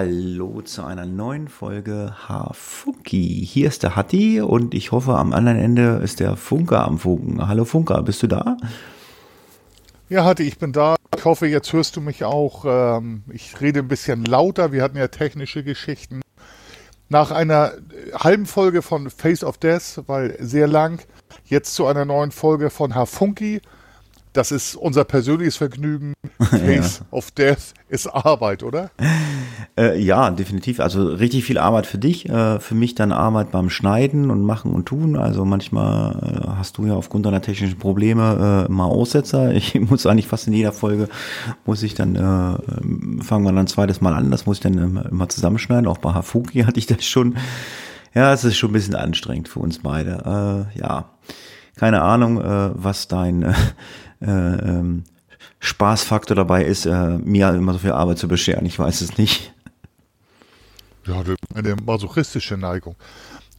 Hallo zu einer neuen Folge Hafunki. Hier ist der Hatti und ich hoffe, am anderen Ende ist der Funker am Funken. Hallo Funker, bist du da? Ja, Hatti, ich bin da. Ich hoffe, jetzt hörst du mich auch. Ähm, ich rede ein bisschen lauter. Wir hatten ja technische Geschichten. Nach einer halben Folge von Face of Death, weil sehr lang, jetzt zu einer neuen Folge von Hafunki das ist unser persönliches Vergnügen. Face ja. of Death ist Arbeit, oder? Äh, ja, definitiv. Also richtig viel Arbeit für dich, äh, für mich dann Arbeit beim Schneiden und Machen und Tun. Also manchmal äh, hast du ja aufgrund deiner technischen Probleme äh, mal Aussetzer. Ich muss eigentlich fast in jeder Folge, muss ich dann, äh, fangen wir dann ein zweites Mal an, das muss ich dann immer zusammenschneiden. Auch bei Hafuki hatte ich das schon. Ja, es ist schon ein bisschen anstrengend für uns beide. Äh, ja, keine Ahnung, was dein ähm, Spaßfaktor dabei ist, äh, mir immer so viel Arbeit zu bescheren. Ich weiß es nicht. Ja, eine masochistische Neigung.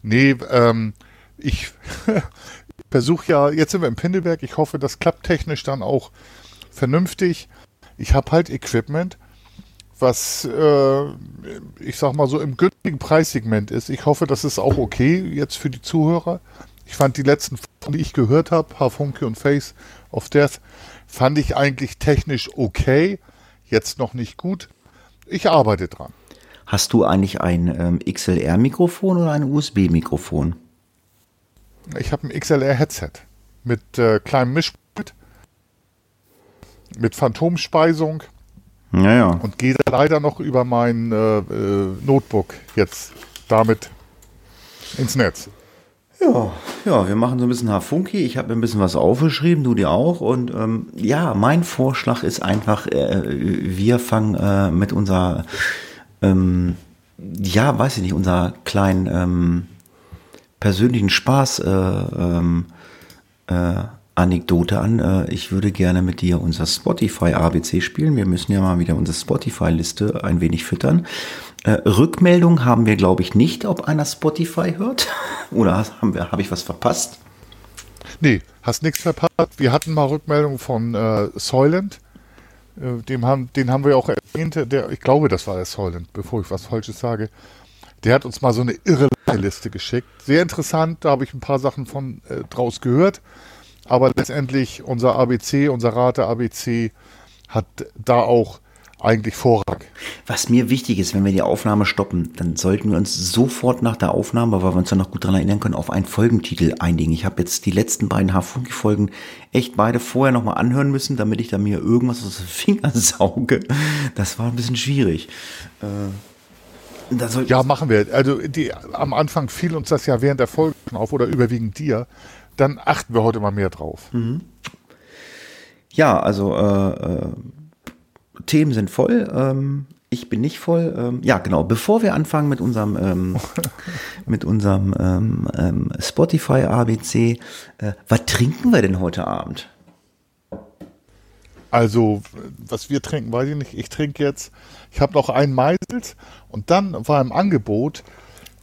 Nee, ähm, ich versuche ja, jetzt sind wir im Pindelberg, ich hoffe, das klappt technisch dann auch vernünftig. Ich habe halt Equipment, was äh, ich sag mal so im günstigen Preissegment ist. Ich hoffe, das ist auch okay jetzt für die Zuhörer. Ich fand die letzten, die ich gehört habe, Hafunke und Face of Death, fand ich eigentlich technisch okay. Jetzt noch nicht gut. Ich arbeite dran. Hast du eigentlich ein ähm, XLR-Mikrofon oder ein USB-Mikrofon? Ich habe ein XLR-Headset mit äh, kleinem Mischpult, mit Phantomspeisung. Ja, ja. Und gehe leider noch über mein äh, äh, Notebook jetzt damit ins Netz. Ja, ja, wir machen so ein bisschen Hafunki. Ich habe mir ein bisschen was aufgeschrieben, du dir auch. Und ähm, ja, mein Vorschlag ist einfach, äh, wir fangen äh, mit unserer, ähm, ja, weiß ich nicht, unserer kleinen ähm, persönlichen Spaß äh, ähm, äh, Anekdote an. Äh, ich würde gerne mit dir unser Spotify ABC spielen. Wir müssen ja mal wieder unsere Spotify-Liste ein wenig füttern. Äh, Rückmeldung haben wir, glaube ich, nicht, ob einer Spotify hört. Oder habe hab ich was verpasst? Nee, hast nichts verpasst. Wir hatten mal Rückmeldung von äh, Soylent. Äh, dem haben, den haben wir auch erwähnt. Der, ich glaube, das war der Soylent, bevor ich was Falsches sage. Der hat uns mal so eine irre Liste geschickt. Sehr interessant, da habe ich ein paar Sachen von äh, draus gehört. Aber letztendlich unser ABC, unser Rate ABC hat da auch eigentlich Vorrang. Was mir wichtig ist, wenn wir die Aufnahme stoppen, dann sollten wir uns sofort nach der Aufnahme, weil wir uns dann noch gut daran erinnern können, auf einen Folgentitel einigen. Ich habe jetzt die letzten beiden Hafunki-Folgen echt beide vorher nochmal anhören müssen, damit ich da mir irgendwas aus den Fingern sauge. Das war ein bisschen schwierig. Äh, ja, machen wir. Also die, am Anfang fiel uns das ja während der Folge auf oder überwiegend dir. Dann achten wir heute mal mehr drauf. Mhm. Ja, also äh, äh Themen sind voll. Ähm, ich bin nicht voll. Ähm, ja, genau. Bevor wir anfangen mit unserem, ähm, mit unserem ähm, ähm Spotify ABC, äh, was trinken wir denn heute Abend? Also, was wir trinken, weiß ich nicht. Ich trinke jetzt, ich habe noch einen Meisels und dann war im Angebot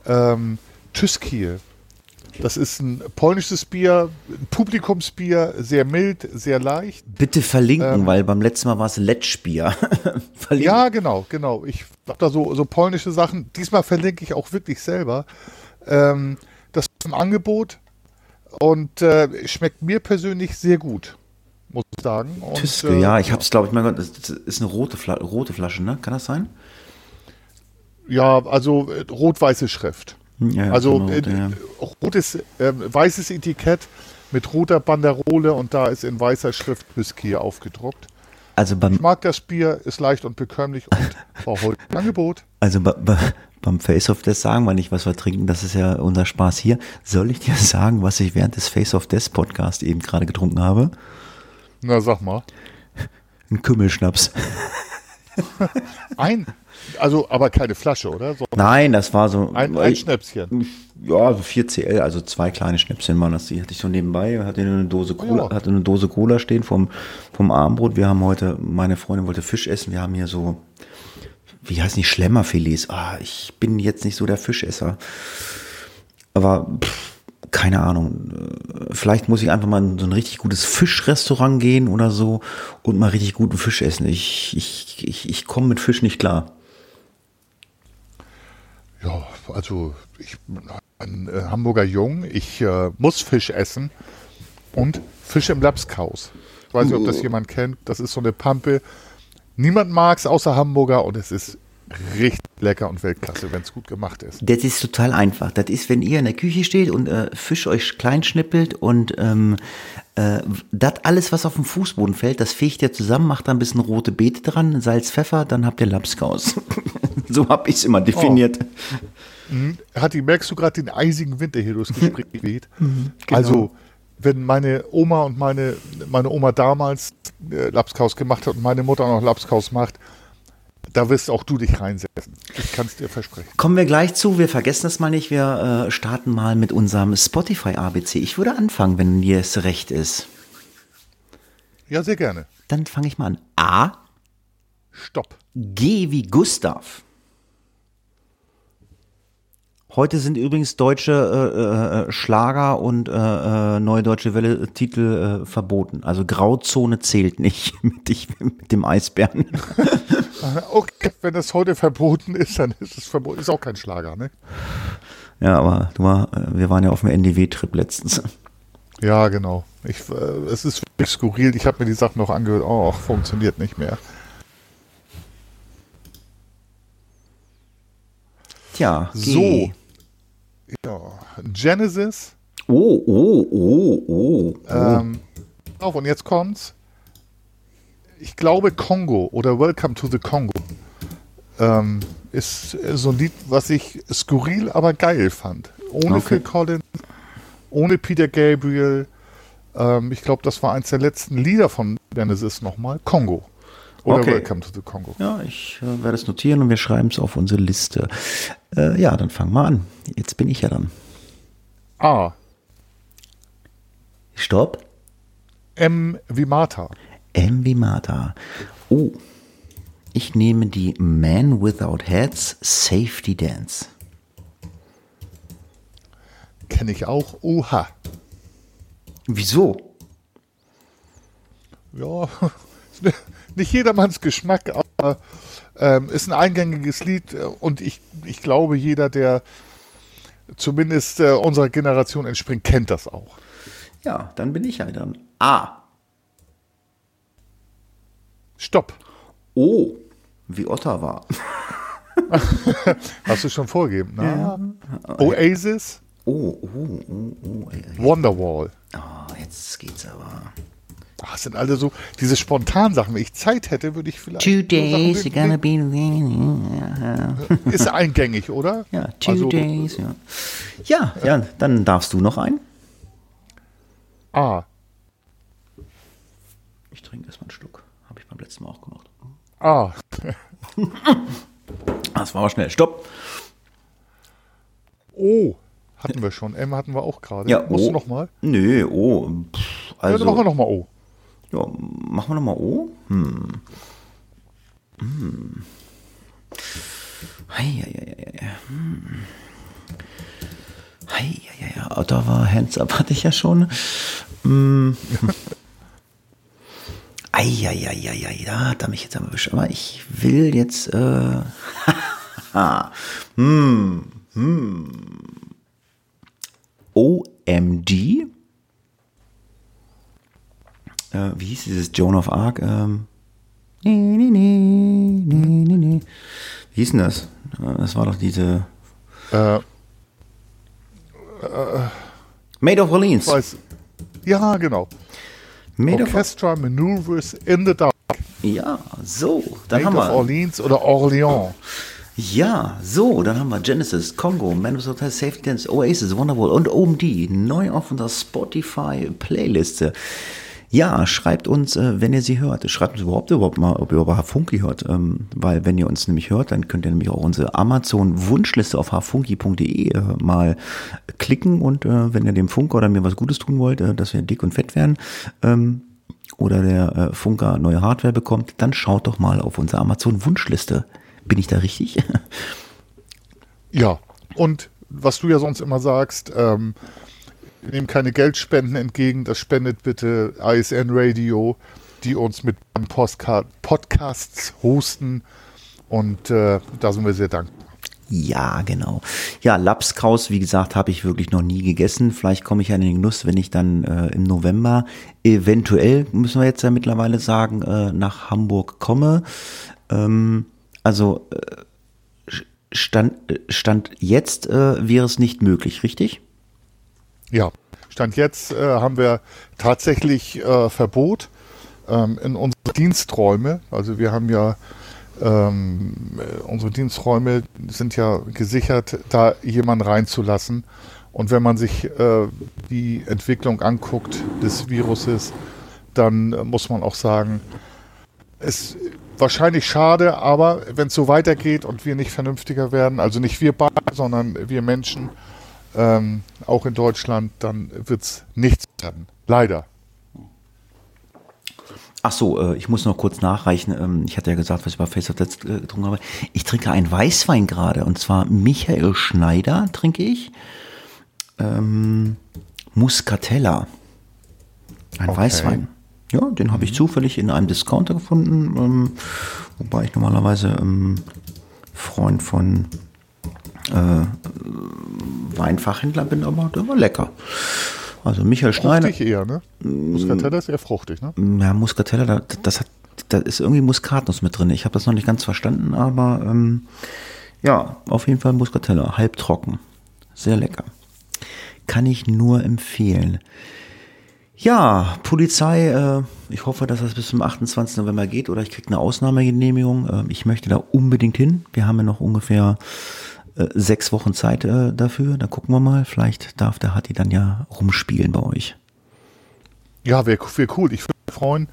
ähm, Tüskiel. Das ist ein polnisches Bier, ein Publikumsbier, sehr mild, sehr leicht. Bitte verlinken, ähm, weil beim letzten Mal war es Letschbier. ja, genau, genau. Ich habe da so, so polnische Sachen. Diesmal verlinke ich auch wirklich selber. Ähm, das ist ein Angebot und äh, schmeckt mir persönlich sehr gut, muss ich sagen. Und, Tüske, äh, ja, ich habe es, glaube ich, mein Gott, das ist eine rote, Fla rote Flasche, ne? Kann das sein? Ja, also äh, rot-weiße Schrift. Ja, also rot, äh, rotes, äh, weißes Etikett mit roter Banderole und da ist in weißer Schrift Whisky aufgedruckt. Also beim ich mag das Bier, ist leicht und bekömmlich und war heute ein Angebot. Also bei, bei, beim Face of Death sagen wir nicht, was wir trinken, das ist ja unser Spaß hier. Soll ich dir sagen, was ich während des Face of Death Podcast eben gerade getrunken habe? Na, sag mal. Ein Kümmelschnaps. ein, also, aber keine Flasche, oder? So Nein, das war so. Ein, ein Schnäpschen. Ja, so 4 CL, also zwei kleine Schnäpschen waren das. Die hatte ich so nebenbei, hatte eine Dose Cola, ja. hatte eine Dose Cola stehen vom, vom Abendbrot. Wir haben heute, meine Freundin wollte Fisch essen. Wir haben hier so, wie heißt nicht, Schlemmerfilets. Ah, ich bin jetzt nicht so der Fischesser. Aber, pff, keine Ahnung, vielleicht muss ich einfach mal in so ein richtig gutes Fischrestaurant gehen oder so und mal richtig guten Fisch essen. Ich, ich, ich, ich komme mit Fisch nicht klar. Ja, also ich bin ein äh, Hamburger Jung, ich äh, muss Fisch essen und Fisch im Lapskaus. Ich weiß nicht, ob das jemand kennt. Das ist so eine Pampe. Niemand mag es außer Hamburger und es ist richtig lecker und Weltklasse, wenn es gut gemacht ist. Das ist total einfach. Das ist, wenn ihr in der Küche steht und äh, Fisch euch klein schnippelt und ähm, äh, das alles, was auf dem Fußboden fällt, das fegt ihr zusammen, macht da ein bisschen rote Beete dran, Salz, Pfeffer, dann habt ihr Lapskaus. so habe ich es immer definiert. Oh. Mhm. Hatti, merkst du gerade den eisigen Wind, der hier durchs Gespräch weht? Mhm, genau. Also, wenn meine Oma und meine, meine Oma damals äh, Lapskaus gemacht hat und meine Mutter noch Lapskaus macht, da wirst auch du dich reinsetzen. Ich kann es dir versprechen. Kommen wir gleich zu. Wir vergessen das mal nicht. Wir äh, starten mal mit unserem Spotify ABC. Ich würde anfangen, wenn dir es recht ist. Ja, sehr gerne. Dann fange ich mal an. A. Stopp. G wie Gustav. Heute sind übrigens deutsche äh, äh, Schlager und äh, äh neue deutsche Welle-Titel äh, verboten. Also Grauzone zählt nicht mit, ich, mit dem Eisbären. okay, wenn das heute verboten ist, dann ist es verboten. Ist auch kein Schlager, ne? Ja, aber du war, äh, wir waren ja auf dem NDW-Trip letztens. Ja, genau. Ich, es ist wirklich skurril. Ich habe mir die Sachen noch angehört. Oh, funktioniert nicht mehr. Tja, so. Ja, Genesis. Oh, oh, oh, oh. oh. Ähm, auf, und jetzt kommt's. Ich glaube Kongo oder Welcome to the Congo ähm, ist so ein Lied, was ich skurril, aber geil fand. Ohne okay. Phil Collins, ohne Peter Gabriel. Ähm, ich glaube, das war eins der letzten Lieder von Genesis nochmal. Kongo. Oder okay. Welcome to the Congo. Ja, ich äh, werde es notieren und wir schreiben es auf unsere Liste. Äh, ja, dann fangen wir an. Jetzt bin ich ja dann. A. Stopp. M wie Martha. M wie Martha. Oh. Ich nehme die Man Without Heads Safety Dance. Kenne ich auch. Oha. Wieso? Ja, nicht jedermanns Geschmack, aber ähm, ist ein eingängiges Lied äh, und ich, ich glaube, jeder, der zumindest äh, unserer Generation entspringt, kennt das auch. Ja, dann bin ich ja dann. A. Stopp. O. Wie Ottawa. Hast du schon vorgegeben, ne? Ja. Oasis. Oh, oh, oh, oh. Wonderwall. Oh, jetzt geht's aber. Ach, das sind alle so diese spontanen Sachen. Wenn ich Zeit hätte, würde ich vielleicht. Two days, you're gonna be. Ist eingängig, oder? Ja, two also, days, ja. ja. Ja, dann darfst du noch ein. Ah. Ich trinke erstmal einen Schluck. Habe ich beim letzten Mal auch gemacht. Ah. das war aber schnell. Stopp. Oh. Hatten wir schon. M hatten wir auch gerade. Ja, Musst oh. du nochmal? Nö, oh. also, ja, dann machen wir nochmal O. Ja, machen wir nochmal O. Hm. Hm. Hei, hei, hei, hm. Hei, hei, hei. Ottawa, Hands Up hatte ich ja schon. Hm. Eieieiei, da hat er mich jetzt aber erwischt. Aber ich will jetzt. Äh, hm, hm. OMG äh, wie hieß dieses Joan of Arc? Ähm, nee, nee, nee, nee, nee, nee. Wie hieß denn das? Äh, das war doch diese. Äh, äh, Made of Orleans. Weiß. Ja, genau. Made Orchestra of Maneuvers in the Dark. Ja, so. Dann Made haben wir. Orleans oder Orleans. Ja, so, dann haben wir Genesis, Congo, Man of Hotel, Safety Dance, Oasis, Wonderwall und OMD neu auf unserer Spotify-Playliste. Ja, schreibt uns, äh, wenn ihr sie hört. Schreibt uns überhaupt überhaupt mal, ob ihr über Hafunki hört. Ähm, weil wenn ihr uns nämlich hört, dann könnt ihr nämlich auch unsere Amazon-Wunschliste auf hafunki.de äh, mal klicken und äh, wenn ihr dem Funker oder mir was Gutes tun wollt, dass wir dick und fett werden, ähm, oder der Funker neue Hardware bekommt, dann schaut doch mal auf unsere Amazon-Wunschliste. Bin ich da richtig? ja, und was du ja sonst immer sagst, ähm, wir nehmen keine Geldspenden entgegen. Das spendet bitte ISN Radio, die uns mit Postcard Podcasts hosten. Und äh, da sind wir sehr dankbar. Ja, genau. Ja, Lapskaus, wie gesagt, habe ich wirklich noch nie gegessen. Vielleicht komme ich an den Genuss, wenn ich dann äh, im November eventuell, müssen wir jetzt ja mittlerweile sagen, äh, nach Hamburg komme. Ähm, also äh, Stand, Stand jetzt äh, wäre es nicht möglich, richtig? Ja, Stand jetzt äh, haben wir tatsächlich äh, Verbot ähm, in unsere Diensträume. Also wir haben ja ähm, unsere Diensträume sind ja gesichert, da jemanden reinzulassen. Und wenn man sich äh, die Entwicklung anguckt des Viruses, dann muss man auch sagen, es wahrscheinlich schade, aber wenn es so weitergeht und wir nicht vernünftiger werden, also nicht wir beide, sondern wir Menschen, ähm, auch in Deutschland, dann wird es nichts werden. Leider. Ach so, äh, ich muss noch kurz nachreichen. Ähm, ich hatte ja gesagt, was ich bei Facebook jetzt äh, getrunken habe. Ich trinke einen Weißwein gerade und zwar Michael Schneider trinke ich. Ähm, Muscatella. Ein okay. Weißwein. Ja, den habe ich mhm. zufällig in einem Discounter gefunden, ähm, wobei ich normalerweise ähm, Freund von äh, Weinfachhändler bin, aber der war lecker. Also Michael Schneider. Fruchtig eher, ne? Muscatella ist eher fruchtig, ne? Ja, Muscatella, da, das hat, da ist irgendwie Muskatnuss mit drin. Ich habe das noch nicht ganz verstanden, aber ähm, ja, auf jeden Fall Muscatella, halbtrocken. Sehr lecker. Kann ich nur empfehlen. Ja, Polizei, äh, ich hoffe, dass das bis zum 28. November geht oder ich kriege eine Ausnahmegenehmigung. Äh, ich möchte da unbedingt hin. Wir haben ja noch ungefähr äh, sechs Wochen Zeit äh, dafür. Da gucken wir mal. Vielleicht darf der Hatti dann ja rumspielen bei euch. Ja, wäre wär cool. Ich würde mich freuen.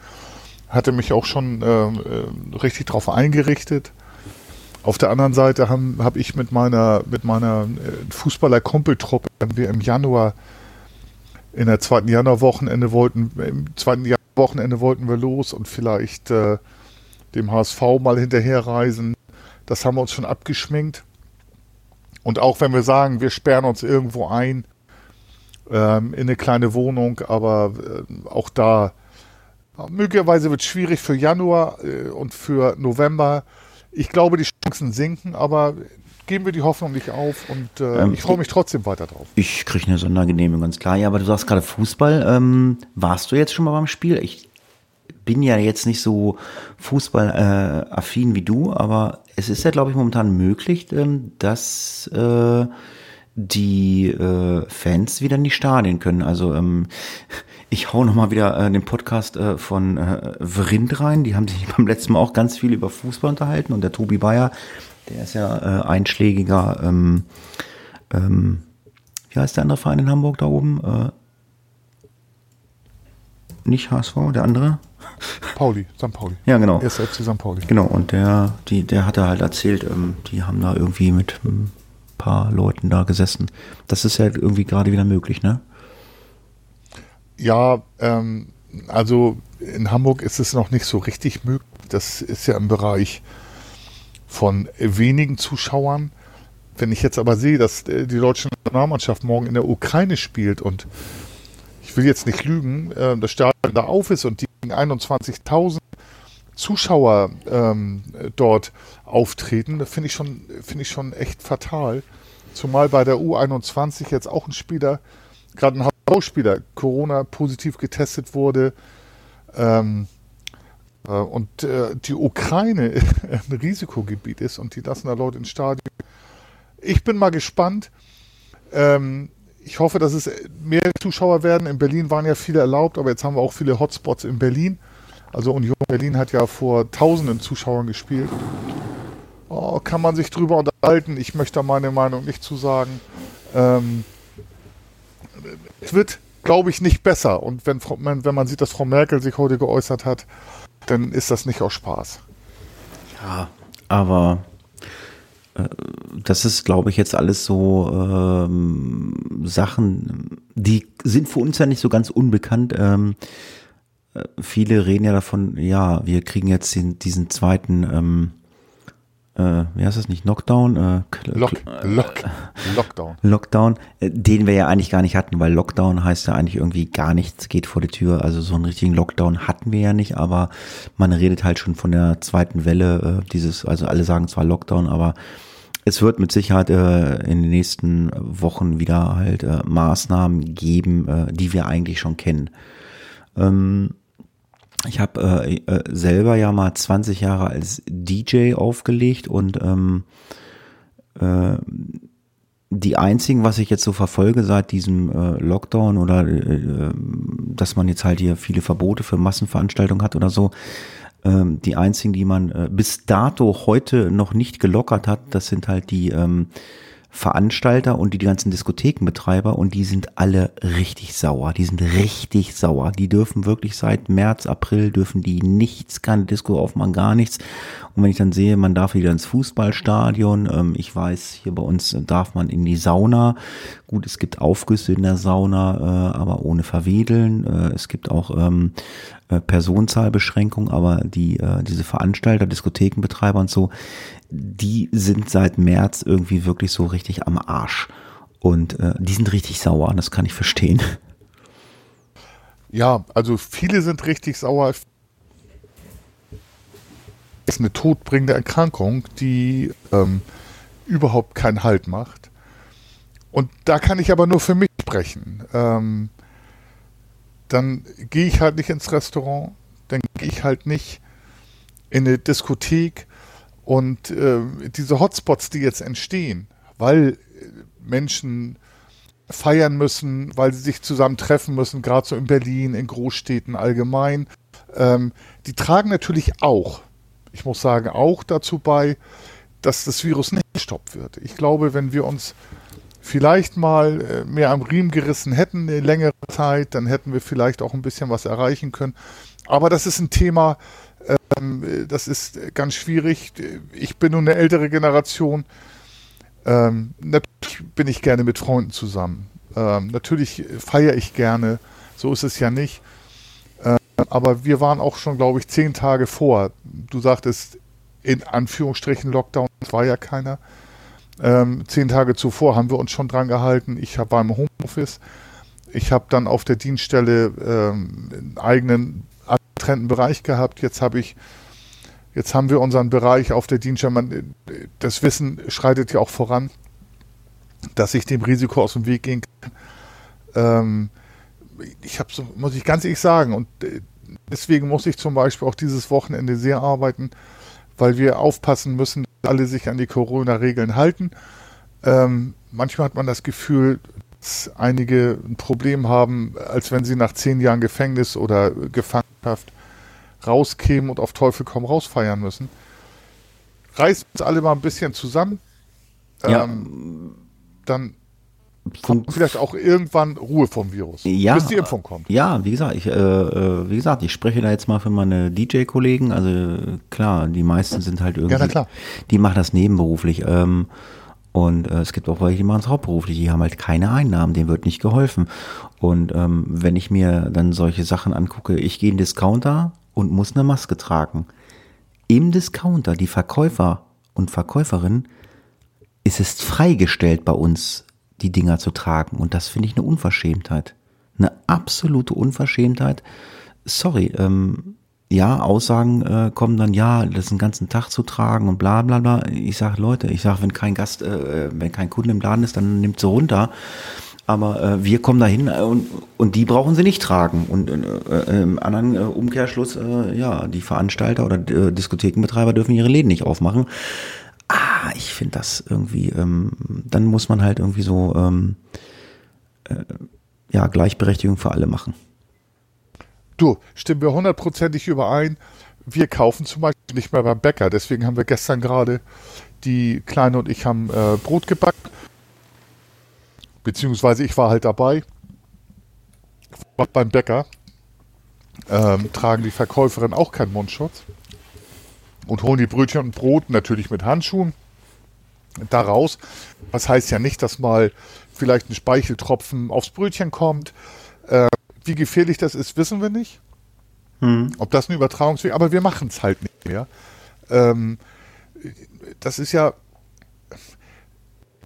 Hatte mich auch schon äh, äh, richtig drauf eingerichtet. Auf der anderen Seite habe hab ich mit meiner, mit meiner äh, Fußballer-Kumpeltruppe, wir im Januar, in der zweiten Januarwochenende wollten, im zweiten Wochenende wollten wir los und vielleicht äh, dem HSV mal hinterherreisen. Das haben wir uns schon abgeschminkt. Und auch wenn wir sagen, wir sperren uns irgendwo ein ähm, in eine kleine Wohnung, aber äh, auch da möglicherweise wird es schwierig für Januar äh, und für November. Ich glaube, die Chancen sinken, aber geben wir die Hoffnung nicht auf und äh, ähm, ich freue mich trotzdm weiter drauf. Ich kriege eine Sondergenehmigung, ganz klar. Ja, aber du sagst gerade Fußball. Ähm, warst du jetzt schon mal beim Spiel? Ich bin ja jetzt nicht so fußballaffin äh, wie du, aber es ist ja, glaube ich, momentan möglich, ähm, dass äh, die äh, Fans wieder in die Stadien können. Also ähm, ich hau noch mal wieder äh, den Podcast äh, von äh, Vrind rein. Die haben sich beim letzten Mal auch ganz viel über Fußball unterhalten und der Tobi Bayer, der ist ja äh, einschlägiger. Ähm, ähm, wie heißt der andere Verein in Hamburg da oben? Äh, nicht HSV, der andere? Pauli, St. Pauli. Ja, genau. SFC St. Pauli. Genau, und der, die, der hatte halt erzählt, ähm, die haben da irgendwie mit ein paar Leuten da gesessen. Das ist ja irgendwie gerade wieder möglich, ne? Ja, ähm, also in Hamburg ist es noch nicht so richtig möglich. Das ist ja im Bereich von wenigen Zuschauern. Wenn ich jetzt aber sehe, dass äh, die deutsche Nationalmannschaft morgen in der Ukraine spielt und ich will jetzt nicht lügen, äh, das Stadion da auf ist und die 21.000 Zuschauer ähm, dort auftreten, das finde ich schon, finde ich schon echt fatal. Zumal bei der U21 jetzt auch ein Spieler, gerade ein HV-Spieler, Corona positiv getestet wurde. Ähm, äh, und äh, die Ukraine ein Risikogebiet ist und die lassen da Leute ins Stadion. Ich bin mal gespannt. Ähm, ich hoffe, dass es mehr Zuschauer werden. In Berlin waren ja viele erlaubt, aber jetzt haben wir auch viele Hotspots in Berlin. Also Union Berlin hat ja vor tausenden Zuschauern gespielt. Oh, kann man sich drüber unterhalten. Ich möchte meine Meinung nicht zu sagen. Ähm, es wird, glaube ich, nicht besser. Und wenn, wenn man sieht, dass Frau Merkel sich heute geäußert hat, dann ist das nicht aus Spaß. Ja, aber das ist, glaube ich, jetzt alles so ähm, Sachen, die sind für uns ja nicht so ganz unbekannt. Ähm, äh, viele reden ja davon, ja, wir kriegen jetzt den, diesen zweiten, ähm, äh, wie heißt das nicht, Knockdown? Äh, Lock, Lock, Lockdown. Lockdown, äh, den wir ja eigentlich gar nicht hatten, weil Lockdown heißt ja eigentlich irgendwie gar nichts geht vor die Tür. Also so einen richtigen Lockdown hatten wir ja nicht, aber man redet halt schon von der zweiten Welle, äh, dieses, also alle sagen zwar Lockdown, aber es wird mit Sicherheit äh, in den nächsten Wochen wieder halt äh, Maßnahmen geben, äh, die wir eigentlich schon kennen. Ähm, ich habe äh, äh, selber ja mal 20 Jahre als DJ aufgelegt und ähm, äh, die einzigen, was ich jetzt so verfolge seit diesem äh, Lockdown oder äh, äh dass man jetzt halt hier viele Verbote für Massenveranstaltungen hat oder so, ähm, die einzigen, die man äh, bis dato heute noch nicht gelockert hat, das sind halt die ähm, Veranstalter und die, ganzen Diskothekenbetreiber und die sind alle richtig sauer. Die sind richtig sauer. Die dürfen wirklich seit März, April dürfen die nichts, keine Disco aufmachen, gar nichts. Und wenn ich dann sehe, man darf wieder ins Fußballstadion, ähm, ich weiß, hier bei uns darf man in die Sauna. Gut, es gibt Aufgüsse in der Sauna, äh, aber ohne Verwedeln. Äh, es gibt auch ähm, äh, Personenzahlbeschränkung, aber die, äh, diese Veranstalter, Diskothekenbetreiber und so, die sind seit März irgendwie wirklich so richtig am Arsch. Und äh, die sind richtig sauer, das kann ich verstehen. Ja, also viele sind richtig sauer. Es ist eine todbringende Erkrankung, die ähm, überhaupt keinen Halt macht. Und da kann ich aber nur für mich sprechen. Ähm, dann gehe ich halt nicht ins Restaurant, dann gehe ich halt nicht in eine Diskothek und äh, diese Hotspots, die jetzt entstehen, weil Menschen feiern müssen, weil sie sich zusammen treffen müssen, gerade so in Berlin, in Großstädten allgemein, ähm, die tragen natürlich auch, ich muss sagen, auch dazu bei, dass das Virus nicht gestoppt wird. Ich glaube, wenn wir uns vielleicht mal äh, mehr am Riemen gerissen hätten, eine längere Zeit, dann hätten wir vielleicht auch ein bisschen was erreichen können. Aber das ist ein Thema, ähm, das ist ganz schwierig. Ich bin nun eine ältere Generation. Ähm, natürlich bin ich gerne mit Freunden zusammen. Ähm, natürlich feiere ich gerne. So ist es ja nicht. Ähm, aber wir waren auch schon, glaube ich, zehn Tage vor. Du sagtest, in Anführungsstrichen Lockdown, war ja keiner. Ähm, zehn Tage zuvor haben wir uns schon dran gehalten. Ich habe beim Homeoffice. Ich habe dann auf der Dienststelle ähm, einen eigenen abgetrennten Bereich gehabt. Jetzt habe ich, jetzt haben wir unseren Bereich auf der Dienststelle. Man, das Wissen schreitet ja auch voran, dass ich dem Risiko aus dem Weg gehen kann. Ähm, ich habe so, muss ich ganz ehrlich sagen, und äh, deswegen muss ich zum Beispiel auch dieses Wochenende sehr arbeiten, weil wir aufpassen müssen, alle sich an die Corona-Regeln halten. Ähm, manchmal hat man das Gefühl, dass einige ein Problem haben, als wenn sie nach zehn Jahren Gefängnis oder Gefangenschaft rauskämen und auf Teufel komm raus feiern müssen. Reißen uns alle mal ein bisschen zusammen. Ja. Ähm, dann kommt vielleicht auch irgendwann Ruhe vom Virus, ja, bis die Impfung kommt. Ja, wie gesagt, ich, äh, äh wie gesagt, ich spreche da jetzt mal für meine DJ-Kollegen. Also klar, die meisten sind halt irgendwie, ja, klar. die machen das nebenberuflich. Ähm, und äh, es gibt auch welche, die machen es hauptberuflich, die haben halt keine Einnahmen, denen wird nicht geholfen. Und ähm, wenn ich mir dann solche Sachen angucke, ich gehe in den Discounter und muss eine Maske tragen. Im Discounter, die Verkäufer und Verkäuferinnen, ist es freigestellt bei uns die Dinger zu tragen. Und das finde ich eine Unverschämtheit. Eine absolute Unverschämtheit. Sorry, ähm, ja, Aussagen äh, kommen dann, ja, das den ganzen Tag zu tragen und bla bla bla. Ich sage, Leute, ich sage, wenn kein Gast, äh, wenn kein Kunde im Laden ist, dann nimmt sie runter. Aber äh, wir kommen dahin äh, und, und die brauchen sie nicht tragen. Und äh, äh, im anderen Umkehrschluss, ja, die Veranstalter oder Diskothekenbetreiber dürfen ihre Läden nicht aufmachen ah, ich finde das irgendwie, ähm, dann muss man halt irgendwie so, ähm, äh, ja, Gleichberechtigung für alle machen. Du, stimmen wir hundertprozentig überein. Wir kaufen zum Beispiel nicht mehr beim Bäcker. Deswegen haben wir gestern gerade, die Kleine und ich haben äh, Brot gebacken. Beziehungsweise ich war halt dabei. Beim Bäcker ähm, tragen die Verkäuferinnen auch keinen Mundschutz und holen die Brötchen und Brot natürlich mit Handschuhen daraus. Das heißt ja nicht, dass mal vielleicht ein Speicheltropfen aufs Brötchen kommt. Äh, wie gefährlich das ist, wissen wir nicht. Hm. Ob das ein Übertragungsweg, aber wir machen es halt nicht mehr. Ähm, das ist ja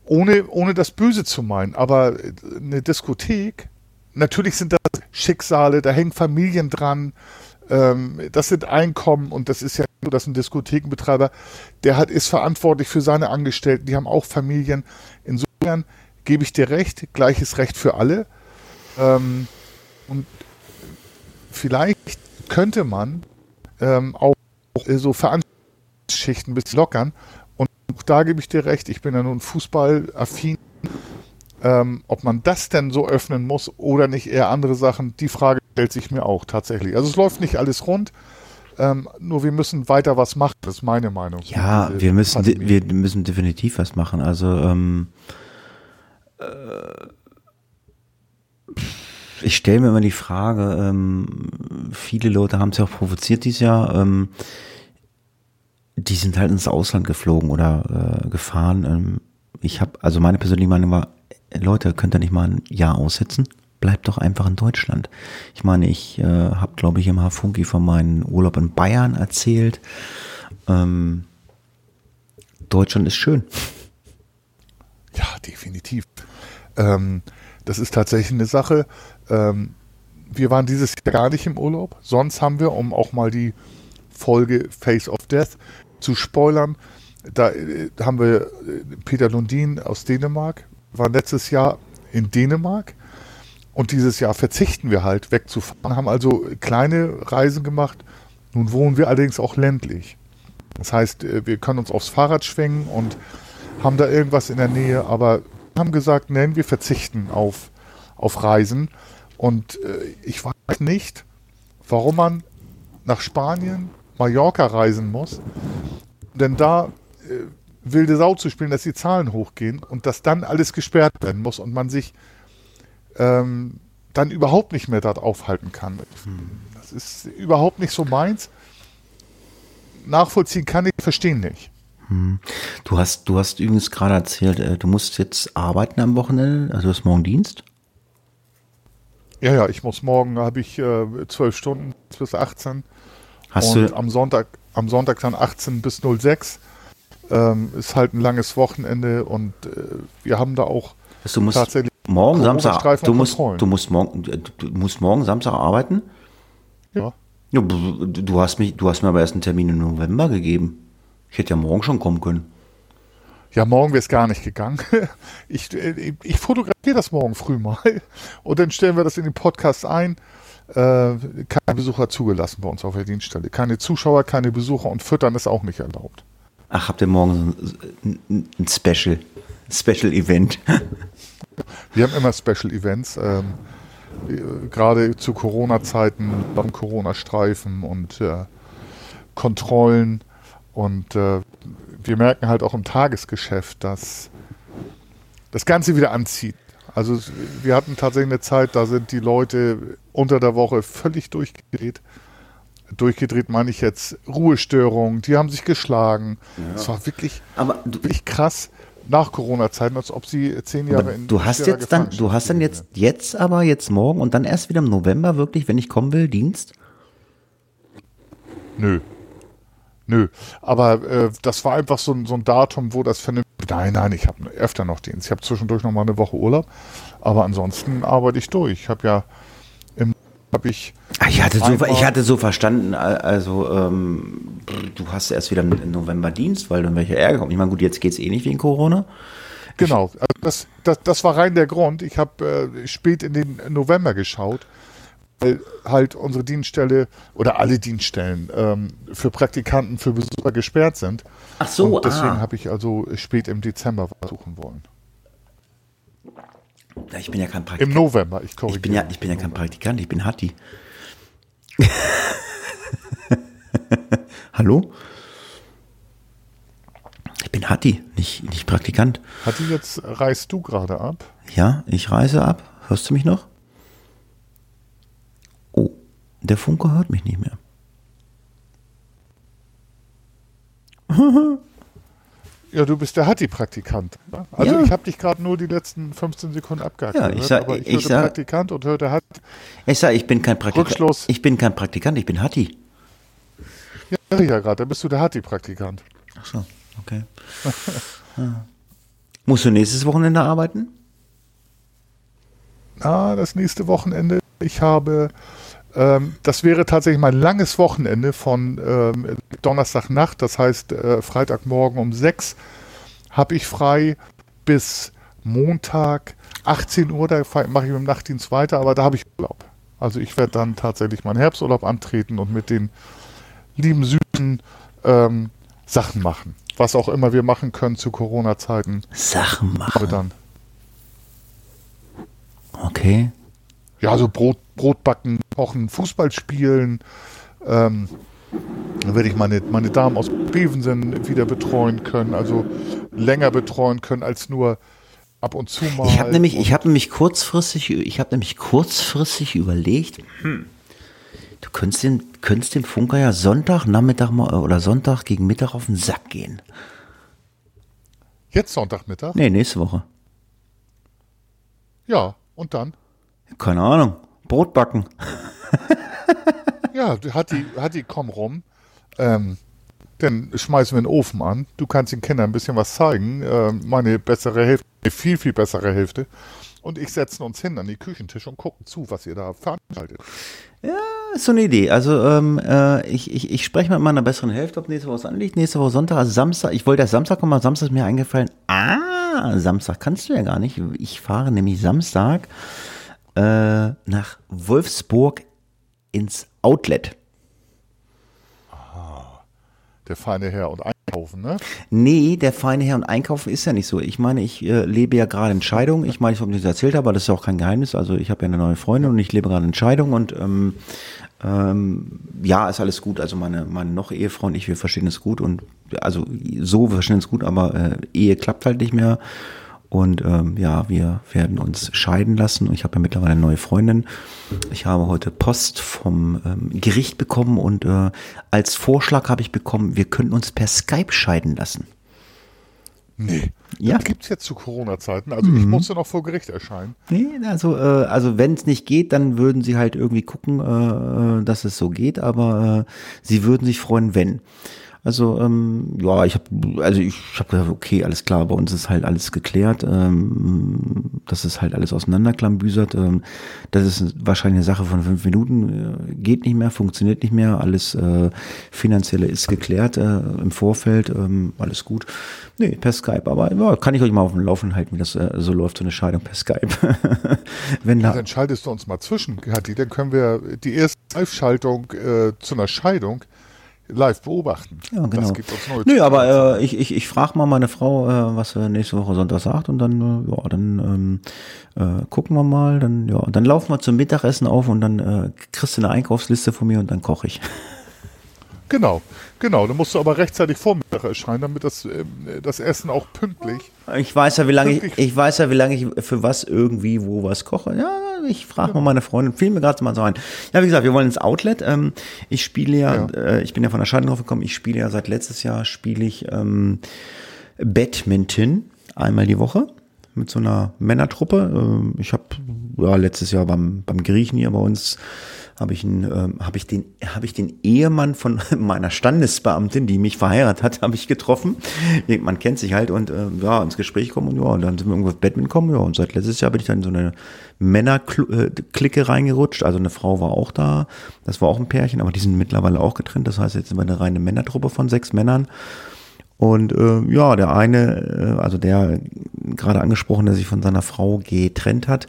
ohne, ohne das Böse zu meinen, aber eine Diskothek, natürlich sind das Schicksale, da hängen Familien dran, das sind Einkommen und das ist ja nur, dass ein Diskothekenbetreiber, der hat, ist verantwortlich für seine Angestellten, die haben auch Familien. Insofern gebe ich dir recht, gleiches Recht für alle. Ähm, und vielleicht könnte man ähm, auch so Veranstaltungsschichten ein bisschen lockern. Und auch da gebe ich dir recht, ich bin ja nun fußballaffin. Ähm, ob man das denn so öffnen muss oder nicht eher andere Sachen, die Frage stellt sich mir auch tatsächlich. Also es läuft nicht alles rund. Ähm, nur wir müssen weiter was machen, das ist meine Meinung. Ja, wir müssen, wir müssen definitiv was machen. Also ähm, äh, ich stelle mir immer die Frage, ähm, viele Leute haben es ja auch provoziert dieses Jahr, ähm, die sind halt ins Ausland geflogen oder äh, gefahren. Ähm, ich habe, also meine persönliche Meinung war, Leute, könnt ihr nicht mal ein Jahr aussetzen? Bleibt doch einfach in Deutschland. Ich meine, ich äh, habe, glaube ich, im Hafunki von meinem Urlaub in Bayern erzählt. Ähm, Deutschland ist schön. Ja, definitiv. Ähm, das ist tatsächlich eine Sache. Ähm, wir waren dieses Jahr gar nicht im Urlaub. Sonst haben wir, um auch mal die Folge Face of Death zu spoilern, da äh, haben wir äh, Peter Lundin aus Dänemark, war letztes Jahr in Dänemark und dieses Jahr verzichten wir halt wegzufahren, haben also kleine Reisen gemacht. Nun wohnen wir allerdings auch ländlich. Das heißt, äh, wir können uns aufs Fahrrad schwingen und haben da irgendwas in der Nähe, aber haben gesagt, nein, wir verzichten auf, auf Reisen. Und äh, ich weiß nicht, warum man nach Spanien, Mallorca reisen muss, denn da äh, wilde Sau zu spielen, dass die Zahlen hochgehen und dass dann alles gesperrt werden muss und man sich ähm, dann überhaupt nicht mehr dort aufhalten kann. Das ist überhaupt nicht so meins. Nachvollziehen kann ich, verstehen nicht. Hm. Du hast, du hast übrigens gerade erzählt, äh, du musst jetzt arbeiten am Wochenende, also du hast morgen Dienst? Ja, ja, ich muss morgen, habe ich äh, zwölf äh, Stunden bis 18. Hast und du am Sonntag, am Sonntag dann 18 bis 06. Ähm, ist halt ein langes Wochenende und äh, wir haben da auch du musst tatsächlich morgen Samstag du musst, du musst morgen du musst morgen Samstag arbeiten? Ja. ja. Du hast mich du hast mir aber erst einen Termin im November gegeben. Ich hätte ja morgen schon kommen können. Ja, morgen wäre es gar nicht gegangen. Ich, äh, ich fotografiere das morgen früh mal und dann stellen wir das in den Podcast ein. Äh, keine Besucher zugelassen bei uns auf der Dienststelle. Keine Zuschauer, keine Besucher und Füttern ist auch nicht erlaubt. Ach, habt ihr morgen ein, ein Special, Special Event? Wir haben immer Special Events. Ähm, gerade zu Corona-Zeiten, beim Corona-Streifen und äh, Kontrollen. Und äh, wir merken halt auch im Tagesgeschäft, dass das Ganze wieder anzieht. Also wir hatten tatsächlich eine Zeit, da sind die Leute unter der Woche völlig durchgedreht. Durchgedreht meine ich jetzt Ruhestörungen, die haben sich geschlagen. Es ja. war wirklich, Aber du, wirklich krass nach Corona-Zeiten, als ob sie zehn Jahre in Du hast jetzt dann, du hast dann jetzt, jetzt aber, jetzt morgen und dann erst wieder im November wirklich, wenn ich kommen will, Dienst? Nö. Nö, aber äh, das war einfach so, so ein Datum, wo das vernünftig. Nein, nein, ich habe öfter noch Dienst. Ich habe zwischendurch noch mal eine Woche Urlaub, aber ansonsten arbeite ich durch. Ich habe ja habe ich. Ach, ich hatte so, ich hatte so verstanden, also ähm, du hast erst wieder im November Dienst, weil dann welche Ärger kommt. Ich meine, gut, jetzt geht es eh nicht wegen Corona. Genau, also das, das, das war rein der Grund. Ich habe äh, spät in den November geschaut weil halt unsere Dienststelle oder alle Dienststellen ähm, für Praktikanten, für Besucher gesperrt sind. Ach so, Und deswegen ah. habe ich also spät im Dezember versuchen wollen. Ich bin ja kein Praktikant. Im November, ich korrigiere. Ich bin ja, ich bin ja kein Praktikant, ich bin Hatti. Hallo? Ich bin Hatti, nicht, nicht Praktikant. Hatti, jetzt reist du gerade ab? Ja, ich reise ab. Hörst du mich noch? Der Funke hört mich nicht mehr. Ja, du bist der Hatti-Praktikant. Ne? Also ja. ich habe dich gerade nur die letzten 15 Sekunden abgehakt. Ja, ich sag, aber ich, ich sag, Praktikant und hörte Hatti. Ich sage, ich bin kein Praktikant. Ich bin kein Praktikant, ich bin Hatti. Ja, sag ich ja gerade, da bist du der Hatti-Praktikant. Ach so, okay. ja. Musst du nächstes Wochenende arbeiten? Ah, das nächste Wochenende. Ich habe Ähm, das wäre tatsächlich mein langes Wochenende von ähm, Donnerstagnacht, das heißt äh, Freitagmorgen um 6 habe ich frei bis Montag 18 Uhr, da mache ich mit dem Nachtdienst weiter, aber da habe ich Urlaub. Also ich werde dann tatsächlich meinen Herbsturlaub antreten und mit den lieben süßen ähm, Sachen machen. Was auch immer wir machen können zu Corona-Zeiten. Sachen machen. Dann. Okay. Ja, so Brot, Brot backen, kochen, Fußball spielen. Ähm, dann werde ich meine, meine Damen aus Bevensen wieder betreuen können, also länger betreuen können als nur ab und zu mal. Ich habe nämlich, ich habe nämlich kurzfristig, ich habe nämlich kurzfristig überlegt, hm, du könntest dem, könntest dem Funker ja Sonntag, Nachmittag mal, oder Sonntag gegen Mittag auf den Sack gehen. Jetzt Sonntagmittag? Nee, nächste Woche. Ja, und dann? Keine Ahnung. Brot backen. ja, hat die, hat die, komm rum. Ähm, dann schmeißen wir den Ofen an. Du kannst den Kindern ein bisschen was zeigen. Äh, meine bessere Hälfte, viel, viel bessere Hälfte. Und ich setzen uns hin an die Küchentisch und gucken zu, was ihr da veranstaltet. Ja, ist so eine Idee. Also ähm, äh, ich, ich, ich spreche mit meiner besseren Hälfte, ob nächste Woche was anliegt. Nächste Woche Sonntag, also Samstag. Ich wollte erst Samstag kommen, aber Samstag ist mir eingefallen. Ah, Samstag kannst du ja gar nicht. Ich fahre nämlich Samstag äh, nach Wolfsburg ins Outlet. der feine Herr und einkaufen, ne? Nee, der feine Herr und einkaufen ist ja nicht so. Ich meine, ich äh, lebe ja gerade in Scheidung. Ich meine, ich habe das erzählt, aber das ist ja auch kein Geheimnis. Also ich habe ja eine neue Freundin und ich lebe gerade in Scheidung und ähm, ähm, ja, ist alles gut. Also meine, meine noch Ehefrau und ich, wir verstehen es gut und also so, wir verstehen es gut, aber äh, Ehe klappt halt nicht mehr. Und ähm, ja, wir werden uns scheiden lassen. Und ich habe ja mittlerweile eine neue Freundin. Ich habe heute Post vom ähm, Gericht bekommen und äh, als Vorschlag habe ich bekommen, wir könnten uns per Skype scheiden lassen. Nee. Ja. Das gibt es jetzt zu Corona-Zeiten. Also mhm. ich musste noch vor Gericht erscheinen. Nee, also, äh, also wenn es nicht geht, dann würden sie halt irgendwie gucken, äh, äh dass es so geht, aber äh, sie würden sich freuen, wenn. Also ähm, ja, ich habe also ich habe gedacht, okay, alles klar, bei uns ist halt alles geklärt, ähm, das ist halt alles auseinanderklambüsert. Ähm, das ist wahrscheinlich eine Sache von fünf Minuten, äh, geht nicht mehr, funktioniert nicht mehr, alles äh, finanzielle ist geklärt äh, im Vorfeld, ähm, alles gut. Nee, per Skype, aber ja, kann ich euch mal auf dem Laufen halten, wie das äh, so läuft, so eine Scheidung per Skype. Wenn ja, dann schaltest du uns mal zwischen, Gatti, dann können wir die erste Live-Schaltung äh, zu einer Scheidung live beobachten. Ja, genau. Das gibt uns Nö, aber äh, ich, ich, ich frage mal meine Frau, äh, was sie nächste Woche Sonntag sagt und dann, äh, ja, dann ähm, äh, gucken wir mal, dann, ja, dann laufen wir zum Mittagessen auf und dann äh, kriegst du eine Einkaufsliste von mir und dann koche ich. Genau, genau. Dann musst du aber rechtzeitig vor Mittag erscheinen, damit das, äh, das Essen auch pünktlich. Ich weiß ja, wie lange ich, ich weiß ja, wie lange ich für was irgendwie wo was koche. Ja, ich frage mal meine Freundin, fiel mir gerade mal so ein. Ja, wie gesagt, wir wollen ins Outlet. Ähm, ich spiele ja, ja. Äh, ich bin ja von der Scheidung gekommen, ich spiele ja seit letztes Jahr, spiele ich ähm, Badminton einmal die Woche mit so einer Männertruppe. Ähm, ich habe ja letztes Jahr beim, beim Griechen hier bei uns habe ich, einen, ähm, hab ich, den, hab ich den Ehemann von meiner Standesbeamtin, die mich verheiratet hat, habe ich getroffen. Man kennt sich halt und äh, ja, ins Gespräch kommen und ja, und dann sind wir irgendwo auf Badminton gekommen. Ja, und seit letztes Jahr bin ich dann in so eine Männerklicke reingerutscht. Also eine Frau war auch da. Das war auch ein Pärchen, aber die sind mittlerweile auch getrennt. Das heißt, jetzt sind wir eine reine Männertruppe von sechs Männern. Und äh, ja, der eine, äh, also der gerade angesprochen, der sich von seiner Frau getrennt hat,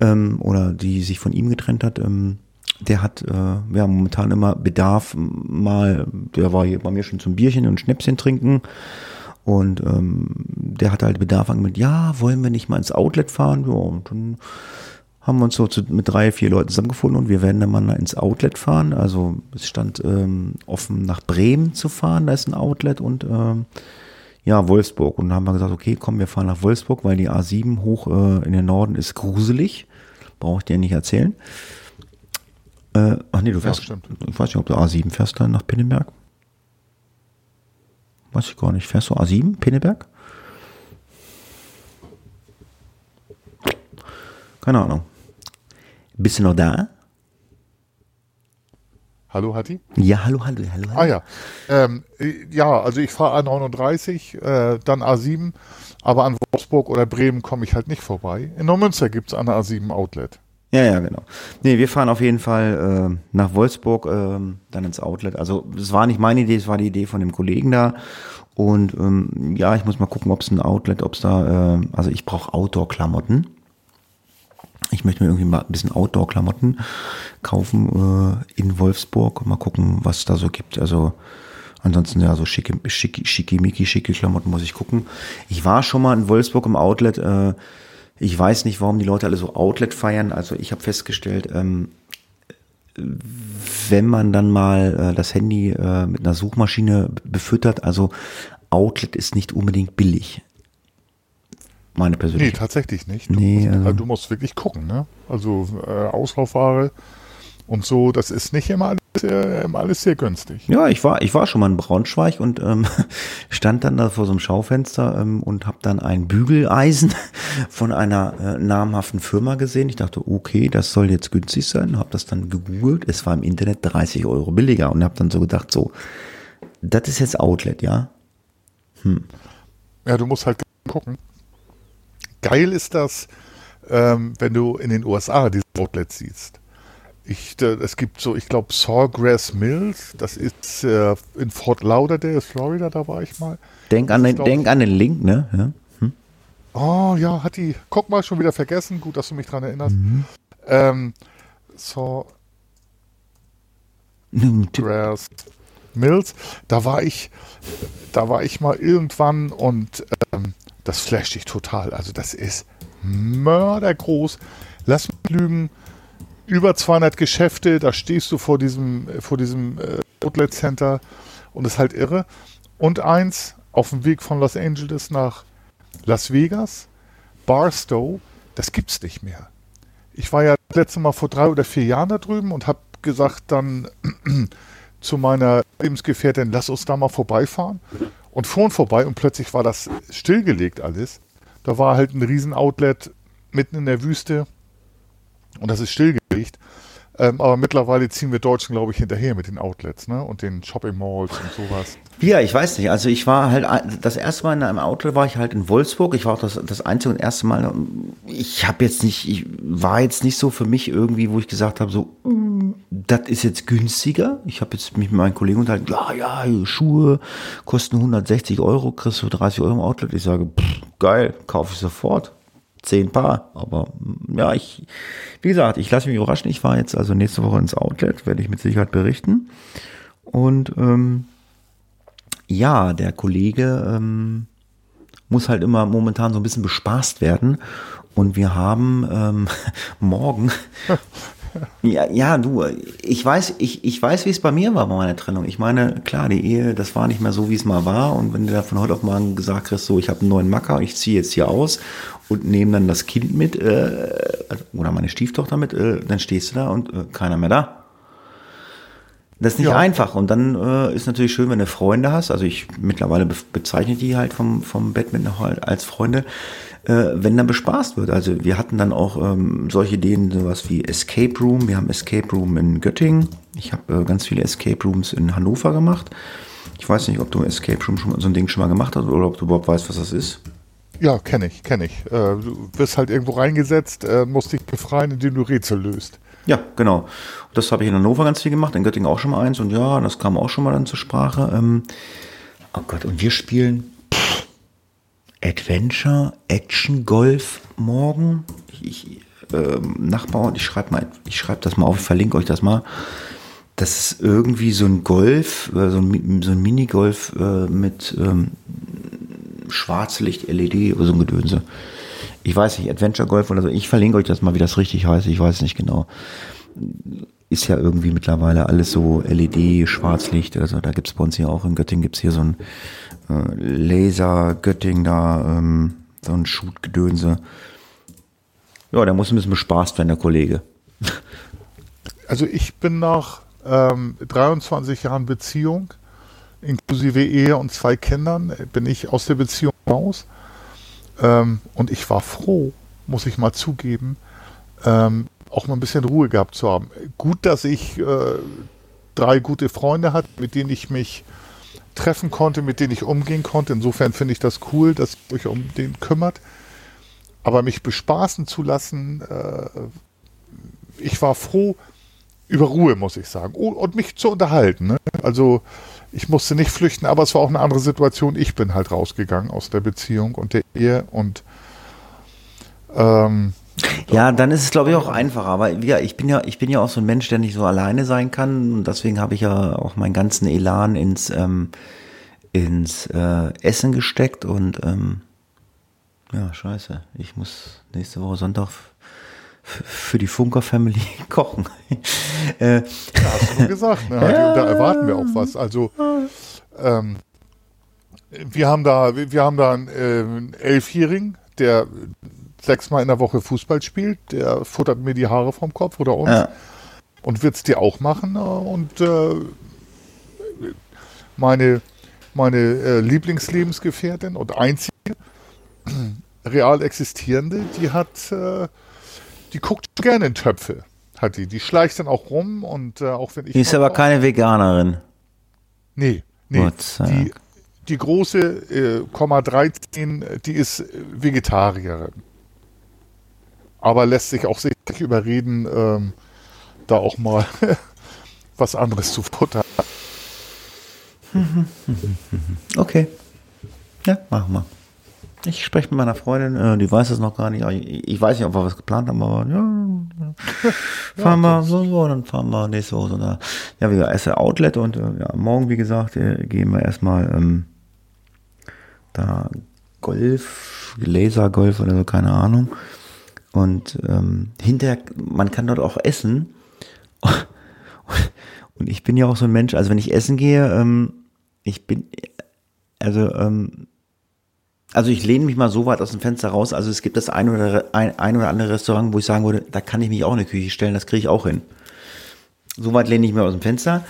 ähm, oder die sich von ihm getrennt hat, ähm, der hat äh, ja momentan immer Bedarf mal, der war hier bei mir schon zum Bierchen und Schnäpschen trinken und ähm, der hatte halt Bedarf angemeldet, ja, wollen wir nicht mal ins Outlet fahren? Ja, und dann haben wir uns so zu, mit drei, vier Leuten zusammengefunden und wir werden dann mal ins Outlet fahren. Also es stand ähm, offen nach Bremen zu fahren, da ist ein Outlet und ähm, ja, Wolfsburg. Und dann haben wir gesagt, okay, komm, wir fahren nach Wolfsburg, weil die A7 hoch äh, in den Norden ist gruselig. Brauche ich dir nicht erzählen. Äh, ach nee, du fährst. Ja, ich weiß nicht, ob du A7 fährst dann nach Pinneberg. Weiß ich gar nicht. Fährst du A7, Pinneberg? Keine Ahnung. Bist du noch da? Hallo, Hatti? Ja, hallo, hallo, hallo. hallo. Ah ja. Ähm, ja, also ich fahre A39, äh, dann A7, aber an Wolfsburg oder Bremen komme ich halt nicht vorbei. In Neumünster gibt es eine A7 Outlet. Ja, ja, genau. Nee, wir fahren auf jeden Fall äh, nach Wolfsburg, äh, dann ins Outlet. Also es war nicht meine Idee, es war die Idee von dem Kollegen da. Und ähm, ja, ich muss mal gucken, ob es ein Outlet, ob es da, äh, also ich brauche Outdoor-Klamotten. Ich möchte mir irgendwie mal ein bisschen Outdoor-Klamotten kaufen äh, in Wolfsburg. Mal gucken, was es da so gibt. Also ansonsten ja so schicke, schicke, schicke, schicke Klamotten muss ich gucken. Ich war schon mal in Wolfsburg im Outlet. Äh, ich weiß nicht, warum die Leute alle so Outlet feiern. Also ich habe festgestellt, ähm, wenn man dann mal äh, das Handy äh, mit einer Suchmaschine befüttert, also Outlet ist nicht unbedingt billig. Meine persönliche. Nee, tatsächlich nicht. Du, Nee, musst, also- du musst wirklich gucken, ne? Also äh, Auslaufware und so, das ist nicht immer alles, äh, immer alles sehr günstig. Ja, ich war, ich war schon mal in Braunschweig und ähm, stand dann da vor so einem Schaufenster ähm, und habe dann ein Bügeleisen von einer äh, namhaften Firma gesehen. Ich dachte, okay, das soll jetzt günstig sein. Habe das dann gegoogelt. Es war im Internet 30 Euro billiger und habe dann so gedacht, so, das ist jetzt Outlet, ja? Ja, du musst halt gucken. Geil ist das, ähm, wenn du in den USA diese Outlets siehst. Ich, äh, es gibt so, ich glaube, Sawgrass Mills, das ist äh, in Fort Lauderdale, Florida, da war ich mal. Denk an, den, denk an den Link, ne? Ja. Oh ja, hat die, guck mal, schon wieder vergessen, gut, dass du mich dran erinnerst. Ähm, Sawgrass Hm, Tipp. Mills, da war ich, da war ich mal irgendwann und ähm, das flasht dich total. Also das ist mördergroß. Lass mich lügen. Über 200 Geschäfte, da stehst du vor diesem, vor diesem äh, Outlet Center und ist halt irre. Und eins, auf dem Weg von Los Angeles nach Las Vegas, Barstow, das gibt's nicht mehr. Ich war ja das letzte Mal vor drei oder vier Jahren da drüben und habe gesagt dann zu meiner Lebensgefährtin, lass uns da mal vorbeifahren. Und fuhren vorbei und plötzlich war das stillgelegt alles. Da war halt ein Riesen-Outlet mitten in der Wüste und das ist stillgelegt. Ähm, aber mittlerweile ziehen wir Deutschen, glaube ich, hinterher mit den Outlets ne? und den Shopping Malls und sowas. Ja, ich weiß nicht. Also ich war halt, das erste Mal in einem Outlet war ich halt in Wolfsburg. Ich war auch das, das einzige und erste Mal. Ich habe jetzt nicht, ich war jetzt nicht so für mich irgendwie, wo ich gesagt habe, so, mm, das ist jetzt günstiger. Ich habe jetzt mich mit meinen Kollegen unterhalten, ja, ja, Schuhe kosten 160 Euro, kriegst du 30 Euro im Outlet. Ich sage, pff, geil, kaufe ich sofort. Zehn Paar. Aber mm, ja, ich, wie gesagt, ich lasse mich überraschen. Ich fahre jetzt also nächste Woche ins Outlet, werde ich mit Sicherheit berichten. Und ähm, ja, der Kollege ähm, muss halt immer momentan so ein bisschen bespaßt werden. Und wir haben ähm, morgen. ja, ja, du, ich weiß, ich, ich weiß, wie es bei mir war bei meiner Trennung. Ich meine, klar, die Ehe, das war nicht mehr so, wie es mal war. Und wenn du da von heute auf morgen gesagt kriegst, so, ich habe einen neuen Macker, ich ziehe jetzt hier aus und nehme dann das Kind mit, äh, oder meine Stieftochter mit, äh, dann stehst du da und äh, keiner mehr da. Das ist nicht Ja. einfach. Und dann äh, ist natürlich schön, wenn du Freunde hast. Also ich mittlerweile be bezeichne die halt vom, vom Badminton halt als Freunde, äh, wenn dann bespaßt wird. Also wir hatten dann auch ähm, solche Ideen, sowas wie Escape Room. Wir haben Escape Room in Göttingen. Ich habe äh, ganz viele Escape Rooms in Hannover gemacht. Ich weiß nicht, ob du Escape Room schon mal, so ein Ding schon mal gemacht hast oder ob du überhaupt weißt, was das ist. Ja, kenne ich, kenne ich. Äh, du wirst halt irgendwo reingesetzt, äh, musst dich befreien, indem du Rätsel löst. Ja, genau. Das habe ich in Hannover ganz viel gemacht, in Göttingen auch schon mal eins und ja, das kam auch schon mal dann zur Sprache. Ähm, oh Gott, und wir spielen pff, Adventure, Action, Golf morgen. Ich, ähm, Nachbar, ich schreibe mal, ich schreibe das mal auf, ich verlinke euch das mal. Das ist irgendwie so ein Golf, äh, so ein, so ein Minigolf äh, mit ähm, Schwarzlicht, LED oder so ein Gedönse. Ich weiß nicht, Adventure Golf oder so. Ich verlinke euch das mal, wie das richtig heißt. Ich weiß nicht genau. Ist ja irgendwie mittlerweile alles so LED, Schwarzlicht. Also da gibt's bei uns hier auch in Göttingen gibt's hier so ein äh, Laser Göttingen da, ähm, so ein Shoot-Gedönse. Ja, der muss ein bisschen bespaßt werden, der Kollege. Also ich bin nach ähm, 23 Jahren Beziehung, inklusive Ehe und zwei Kindern, bin ich aus der Beziehung raus. Ähm, und ich war froh, muss ich mal zugeben, ähm, auch mal ein bisschen Ruhe gehabt zu haben. Gut, dass ich äh, drei gute Freunde hatte, mit denen ich mich treffen konnte, mit denen ich umgehen konnte. Insofern finde ich das cool, dass ihr euch um den kümmert. Aber mich bespaßen zu lassen, äh, ich war froh über Ruhe, muss ich sagen. Oh, und mich zu unterhalten. Ne? Also ich musste nicht flüchten, aber es war auch eine andere Situation. Ich bin halt rausgegangen aus der Beziehung und der Ehe und ähm, ja, dann ist es glaube ich auch einfacher. Aber ja, ich bin ja, ich bin ja auch so ein Mensch, der nicht so alleine sein kann. Und deswegen habe ich ja auch meinen ganzen Elan ins ähm, ins äh, Essen gesteckt und ähm, ja, scheiße. Ich muss nächste Woche Sonntag für die Funker Family kochen. äh, ja, hast du gesagt, ne? ja. da erwarten wir auch was. Also ähm, wir haben da, wir haben da einen äh, Elfjährigen, der sechsmal in der Woche Fußball spielt, der futtert mir die Haare vom Kopf oder uns. Ja. Und wird es dir auch machen. Und äh, meine, meine äh, Lieblingslebensgefährtin und einzige real existierende, die hat, äh, die guckt gerne in Töpfe. Hat die. Die schleicht dann auch rum und äh, auch wenn ich. Die ist aber keine Veganerin. Nee, nee. Die, die große äh, Komma 13, die ist Vegetarierin aber lässt sich auch sicherlich überreden, ähm, da auch mal was anderes zu futtern. Okay. Ja, machen wir. Ich spreche mit meiner Freundin, äh, die weiß es noch gar nicht. Ich, weiß nicht, ob wir was geplant haben, aber ja, fahren wir so, so, dann fahren wir nächste Woche. So da. Ja, wie gesagt, esse Outlet und äh, ja, morgen, wie gesagt, äh, gehen wir erstmal ähm, da Golf, Lasergolf oder so, keine Ahnung. Und ähm, hinterher, man kann dort auch essen. Und ich bin ja auch so ein Mensch, also wenn ich essen gehe, ähm, ich bin, also, ähm, also ich lehne mich mal so weit aus dem Fenster raus. Also es gibt das ein oder, ein, ein oder andere Restaurant, wo ich sagen würde, da kann ich mich auch in eine Küche stellen, das kriege ich auch hin. So weit lehne ich mich aus dem Fenster.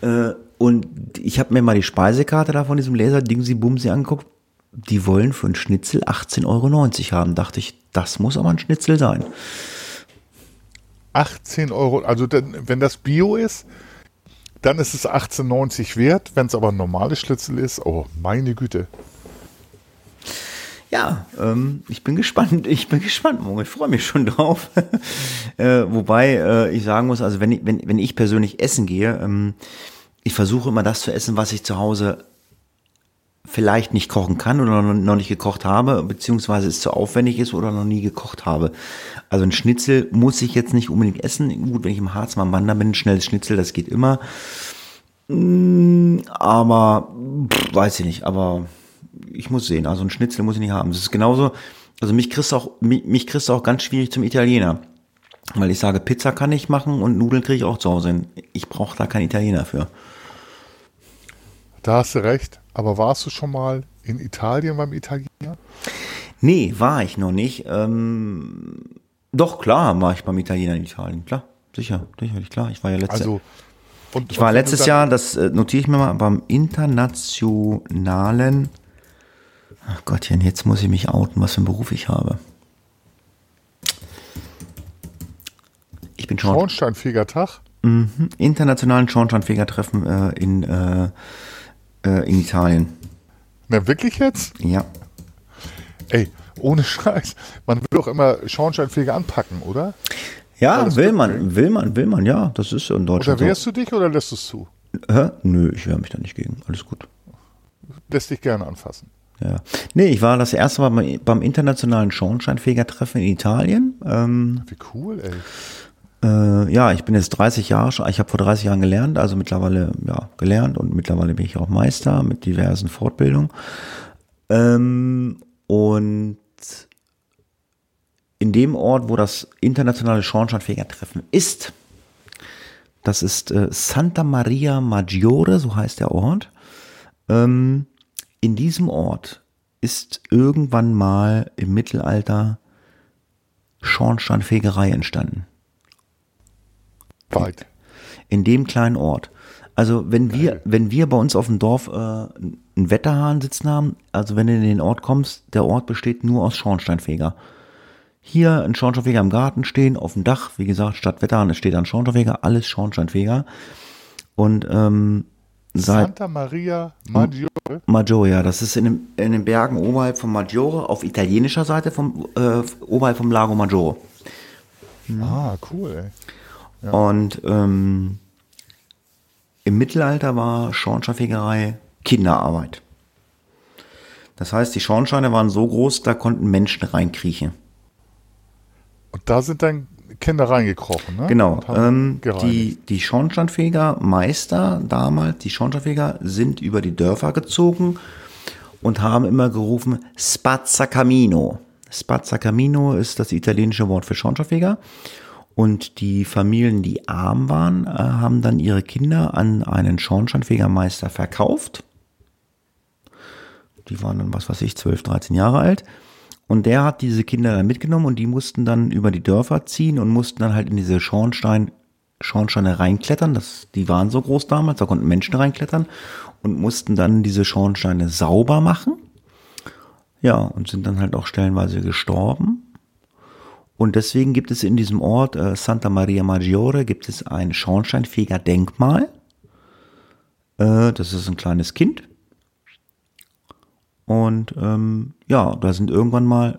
Äh, und ich habe mir mal die Speisekarte da von diesem Laser Dingsi Bumsi angeguckt die wollen für einen Schnitzel 18,90 Euro haben. Dachte ich, das muss aber ein Schnitzel sein. 18 Euro, also wenn das Bio ist, dann ist es 18,90 wert. Wenn es aber ein normales Schnitzel ist, oh meine Güte. Ja, ähm, ich bin gespannt. Ich bin gespannt, Ich freue mich schon drauf. äh, wobei äh, ich sagen muss, also wenn ich, wenn, wenn ich persönlich essen gehe, ähm, ich versuche immer das zu essen, was ich zu Hause vielleicht nicht kochen kann oder noch nicht gekocht habe, beziehungsweise es zu aufwendig ist oder noch nie gekocht habe. Also ein Schnitzel muss ich jetzt nicht unbedingt essen. Gut, wenn ich im Harz mal Mann bin, ein schnelles Schnitzel, das geht immer. Mm, aber pff, weiß ich nicht, aber ich muss sehen, also ein Schnitzel muss ich nicht haben. Das ist genauso, also mich kriegst du auch, mich, mich kriegst du auch ganz schwierig zum Italiener. Weil ich sage, Pizza kann ich machen und Nudeln kriege ich auch zu Hause hin. Ich brauche da keinen Italiener für. Da hast du recht. Aber warst du schon mal in Italien beim Italiener? Nee, war ich noch nicht. Ähm, doch, klar, war ich beim Italiener in Italien. Klar, sicher, sicherlich, klar. Ich war ja letztes also, und, ich war letztes Jahr, das äh, notiere ich mir mal, beim internationalen. Ach Gottchen, jetzt muss ich mich outen, was für einen Beruf ich habe. Ich bin schon. Schornsteinfegertag? Mhm, internationalen Schornsteinfegertreffen äh, in äh, äh, in Italien. Na, wirklich jetzt? Ja. Ey, ohne Scheiß. Man will doch immer Schornsteinfeger anpacken, oder? Ja, will man, will man, will man, ja. Das ist in Deutschland. Oder wehrst so. du dich oder lässt du es zu? Hä? Nö, ich wehre mich da nicht gegen. Alles gut. Lässt dich gerne anfassen. Ja. Nee, ich war das erste Mal beim internationalen Schornsteinfegertreffen in Italien. Ähm, Wie cool, ey. Äh, ja, ich bin jetzt 30 Jahre schon, ich habe vor 30 Jahren gelernt, also mittlerweile ja gelernt und mittlerweile bin ich auch Meister mit diversen Fortbildungen. Ähm, und in dem Ort, wo das internationale Schornsteinfegertreffen ist, das ist äh, Santa Maria Maggiore, so heißt der Ort. Ähm, in diesem Ort ist irgendwann mal im Mittelalter Schornsteinfegerei entstanden. Weit. In dem kleinen Ort. Also wenn Geil. wir, wenn wir bei uns auf dem Dorf äh, einen Wetterhahn sitzen haben, also wenn du in den Ort kommst, der Ort besteht nur aus Schornsteinfeger. Hier ein Schornsteinfeger im Garten stehen, auf dem Dach, wie gesagt, statt Wetterhahn, es steht ein Schornsteinfeger, alles Schornsteinfeger. Und ähm, seit Santa Maria Maggiore. Maggiore, ja, das ist in, dem, in den Bergen oberhalb von Maggiore, auf italienischer Seite vom äh, oberhalb vom Lago Maggiore. Ah, cool. Ja. Und ähm, im Mittelalter war Schornsteinfegerei Kinderarbeit. Das heißt, die Schornsteine waren so groß, da konnten Menschen reinkriechen. Und da sind dann Kinder reingekrochen, ne? Genau. Ähm, die, die Schornsteinfeger Meister damals, die Schornsteinfeger, sind über die Dörfer gezogen und haben immer gerufen Spazzacamino. Spazzacamino ist das italienische Wort für Schornsteinfeger. Und die Familien, die arm waren, äh, haben dann ihre Kinder an einen Schornsteinfegermeister verkauft. Die waren dann, was weiß ich, 12, 13 Jahre alt. Und der hat diese Kinder dann mitgenommen und die mussten dann über die Dörfer ziehen und mussten dann halt in diese Schornstein, Schornsteine reinklettern. Das, die waren so groß damals, da konnten Menschen reinklettern und mussten dann diese Schornsteine sauber machen. Ja, und sind dann halt auch stellenweise gestorben. Und deswegen gibt es in diesem Ort äh, Santa Maria Maggiore gibt es ein Schornsteinfeger-Denkmal. Äh, das ist ein kleines Kind. Und ähm, ja, da sind irgendwann mal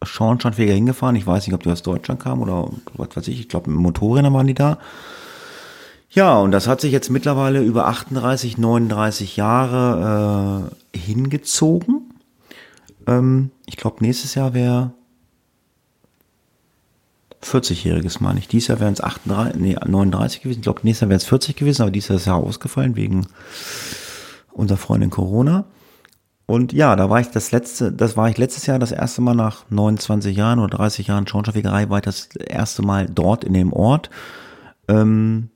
Schornsteinfeger hingefahren. Ich weiß nicht, ob die aus Deutschland kamen oder was weiß ich. Ich glaube, Motorräder waren die da. Ja, und das hat sich jetzt mittlerweile über 38, 39 Jahre äh, hingezogen. Ähm, ich glaube, nächstes Jahr wäre 40-jähriges, meine ich. Dieses Jahr wären es 38, nee, 39 gewesen. Ich glaube, nächstes Jahr wären es 40 gewesen, aber dieses Jahr ist ja ausgefallen wegen unserer Freundin Corona. Und ja, da war ich das letzte, das war ich letztes Jahr das erste Mal nach 29 Jahren oder 30 Jahren Schornsteinfegerei, war ich das erste Mal dort in dem Ort. Ähm,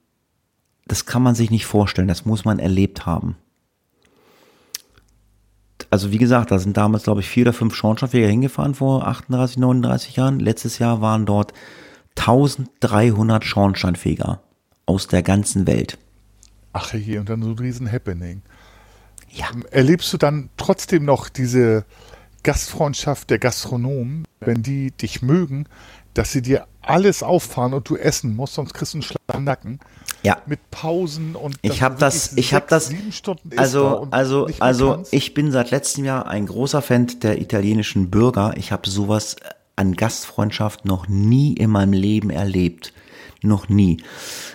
das kann man sich nicht vorstellen, das muss man erlebt haben. Also wie gesagt, da sind damals, glaube ich, vier oder fünf Schornsteinfeger hingefahren vor 38, 39 Jahren. Letztes Jahr waren dort 1300 Schornsteinfeger aus der ganzen Welt. Ach je, und dann so ein riesen Happening. Ja. Erlebst du dann trotzdem noch diese Gastfreundschaft der Gastronomen, wenn die dich mögen, dass sie dir alles auffahren und du essen musst, sonst kriegst du einen schlagen Nacken. Ja. Mit Pausen und ich habe das, ich habe das, also, also, also, ich bin seit letztem Jahr ein großer Fan der italienischen Bürger. Ich habe sowas an Gastfreundschaft noch nie in meinem Leben erlebt. Noch nie.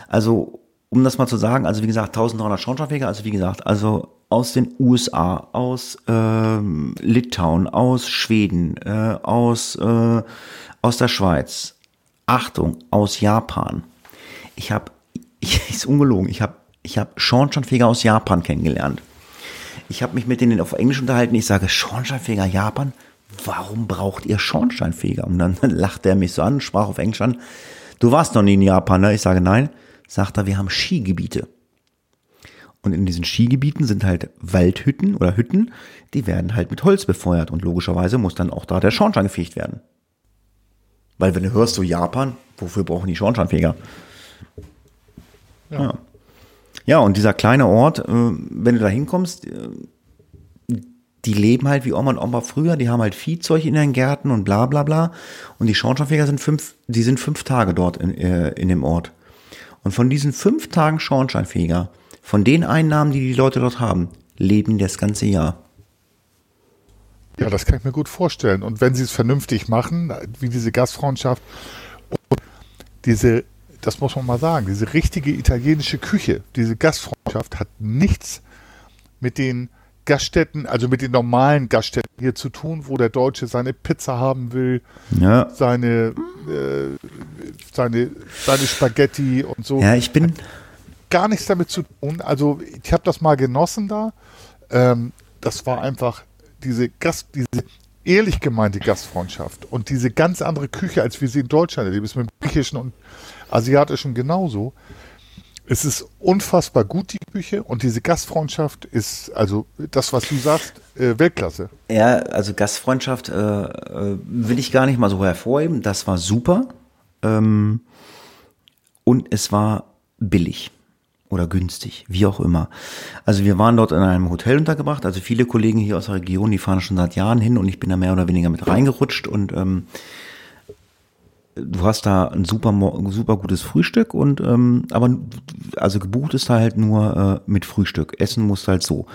Also, um das mal zu sagen, also wie gesagt, 1300 Schornsteinfeger, also wie gesagt, also aus den USA, aus ähm, Litauen, aus Schweden, äh, aus, äh, aus der Schweiz, Achtung, aus Japan. Ich habe ich, ist ungelogen, ich habe ich hab Schornsteinfeger aus Japan kennengelernt. Ich habe mich mit denen auf Englisch unterhalten. Ich sage, Schornsteinfeger Japan? Warum braucht ihr Schornsteinfeger? Und dann lacht er mich so an, sprach auf Englisch an. Du warst noch nie in Japan, ne? Ich sage, nein. Sagt er, wir haben Skigebiete. Und in diesen Skigebieten sind halt Waldhütten oder Hütten, die werden halt mit Holz befeuert. Und logischerweise muss dann auch da der Schornstein gefegt werden. Weil wenn du hörst, so Japan, wofür brauchen die Schornsteinfeger? Ja. ja. ja. und dieser kleine Ort, äh, wenn du da hinkommst, äh, die leben halt wie Oma und Oma früher, die haben halt Viehzeug in ihren Gärten und bla bla bla. Und die Schornsteinfeger sind fünf, die sind fünf Tage dort in, äh, in dem Ort. Und von diesen fünf Tagen Schornsteinfeger, von den Einnahmen, die die Leute dort haben, leben das ganze Jahr. Ja, das kann ich mir gut vorstellen. Und wenn sie es vernünftig machen, wie diese Gastfreundschaft und diese das muss man mal sagen, diese richtige italienische Küche, diese Gastfreundschaft hat nichts mit den Gaststätten, also mit den normalen Gaststätten hier zu tun, wo der Deutsche seine Pizza haben will, ja. seine, äh, seine, seine Spaghetti und so. Ja, ich bin. Hat gar nichts damit zu tun. Also ich habe das mal genossen da. Ähm, das war einfach diese Gast, diese ehrlich gemeinte Gastfreundschaft und diese ganz andere Küche, als wir sie in Deutschland erleben, ist mit dem griechischen und asiatischen genauso. Es ist unfassbar gut, die Küche, und diese Gastfreundschaft ist, also das, was du sagst, äh, Weltklasse. Ja, also Gastfreundschaft äh, äh, will ich gar nicht mal so hervorheben. Das war super. Ähm, und es war billig oder günstig, wie auch immer. Also wir waren dort in einem Hotel untergebracht. Also viele Kollegen hier aus der Region, die fahren schon seit Jahren hin und ich bin da mehr oder weniger mit reingerutscht und ähm, du hast da ein super, super gutes Frühstück und ähm, aber also gebucht ist da halt nur äh, mit Frühstück. Essen musst halt so.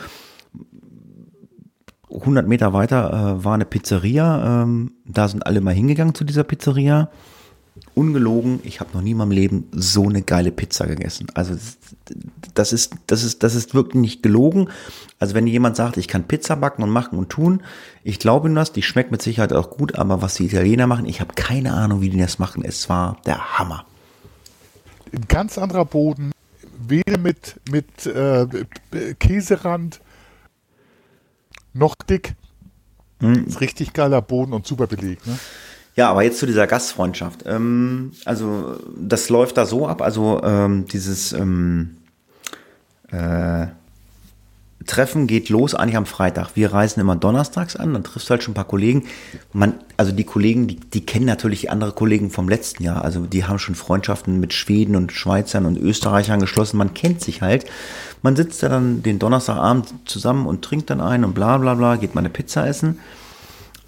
100 Meter weiter äh, war eine Pizzeria. Ähm, da sind alle mal hingegangen zu dieser Pizzeria. Ungelogen, ich habe noch nie in meinem Leben so eine geile Pizza gegessen. Also das ist, das ist, das ist wirklich nicht gelogen. Also wenn jemand sagt, ich kann Pizza backen und machen und tun, ich glaube ihm das, die schmeckt mit Sicherheit auch gut, aber was die Italiener machen, ich habe keine Ahnung, wie die das machen. Es war der Hammer. Ein ganz anderer Boden, weder mit, mit äh, Käserand noch dick. Hm. Richtig geiler Boden und super belegt. Ne? Ja, aber jetzt zu dieser Gastfreundschaft. Ähm, also das läuft da so ab, also ähm, dieses ähm, äh, Treffen geht los eigentlich am Freitag. Wir reisen immer donnerstags an, dann triffst du halt schon ein paar Kollegen. Man, also die Kollegen, die, die kennen natürlich andere Kollegen vom letzten Jahr. Also die haben schon Freundschaften mit Schweden und Schweizern und Österreichern geschlossen. Man kennt sich halt. Man sitzt da dann den Donnerstagabend zusammen und trinkt dann ein und bla bla bla, geht mal eine Pizza essen.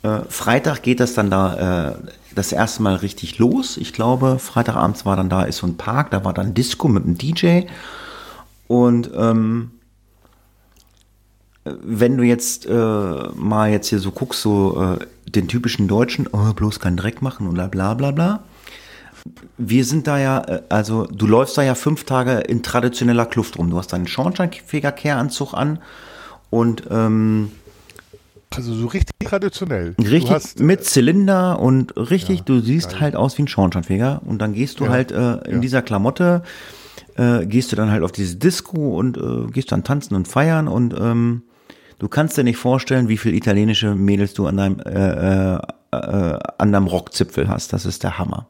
Äh, Freitag geht das dann da äh, das erste Mal richtig los. Ich glaube, Freitagabends war dann da ist so ein Park, da war dann Disco mit einem DJ. Und ähm, wenn du jetzt äh, mal jetzt hier so guckst, so äh, den typischen Deutschen, oh, bloß keinen Dreck machen bla bla bla bla. Wir sind da ja, äh, also du läufst da ja fünf Tage in traditioneller Kluft rum. Du hast deinen Schornsteinfeger-Kehranzug an und ähm, also so richtig traditionell. Richtig hast, mit äh, Zylinder und richtig, ja, du siehst geil. halt aus wie ein Schornsteinfeger und dann gehst du ja, halt äh, in ja. dieser Klamotte, äh, gehst du dann halt auf diese Disco und äh, gehst dann tanzen und feiern und ähm, du kannst dir nicht vorstellen, wie viele italienische Mädels du an deinem, äh, äh, äh, an deinem Rockzipfel hast. Das ist der Hammer.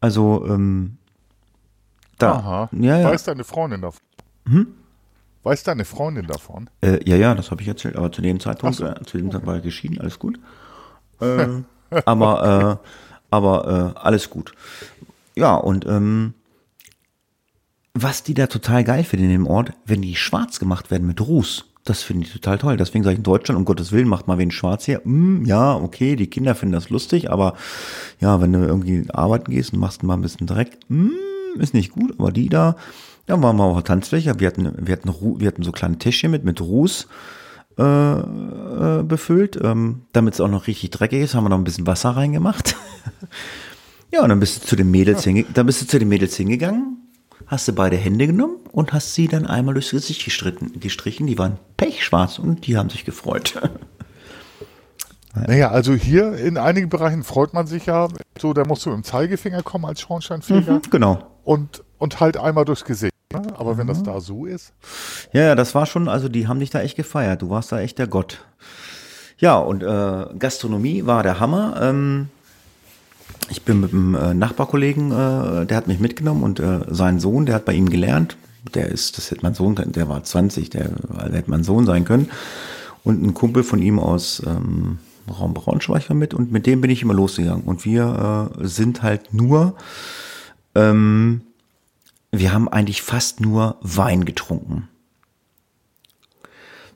Also, ähm, da. Aha. Ja, ja. Weiß deine Freundin davon? Hm? Weiß deine Freundin davon? Äh, ja, ja, das habe ich erzählt, aber zu dem Zeitpunkt, so. äh, zu dem Zeitpunkt war er geschieden, alles gut. Äh, aber äh, aber äh, alles gut. Ja, und ähm, was die da total geil finden in dem Ort, wenn die schwarz gemacht werden mit Ruß. Das finde ich total toll. Deswegen sage ich in Deutschland, um Gottes Willen, macht mal wen schwarz hier. Mm, ja, okay, die Kinder finden das lustig, aber ja, wenn du irgendwie arbeiten gehst und machst mal ein bisschen Dreck, mm, ist nicht gut. Aber die da, ja, waren wir auch Tanzfläche. Wir hatten, wir hatten, wir hatten so kleine Täschchen mit, mit Ruß äh, äh, befüllt. Ähm, Damit es auch noch richtig dreckig ist, haben wir noch ein bisschen Wasser reingemacht. ja, und dann bist du zu den Mädels, ja. dann bist du zu den Mädels hingegangen hast du beide Hände genommen und hast sie dann einmal durchs Gesicht gestritten, gestrichen. Die waren pechschwarz und die haben sich gefreut. Naja, also hier in einigen Bereichen freut man sich ja, so, da musst du im Zeigefinger kommen als Schornsteinfeger. Mhm, genau. Und, und halt einmal durchs Gesicht. Ne? Aber mhm. wenn das mhm. da so ist. Ja, ja, das war schon, also die haben dich da echt gefeiert. Du warst da echt der Gott. Ja, und äh, Gastronomie war der Hammer. Ähm, ich bin mit einem äh, Nachbarkollegen, äh, der hat mich mitgenommen und äh, sein Sohn, der hat bei ihm gelernt. Der ist, das hätte mein Sohn, der war 20, der, der hätte mein Sohn sein können. Und ein Kumpel von ihm aus ähm, Raum Braunschweig war mit und mit dem bin ich immer losgegangen. Und wir äh, sind halt nur, ähm, wir haben eigentlich fast nur Wein getrunken.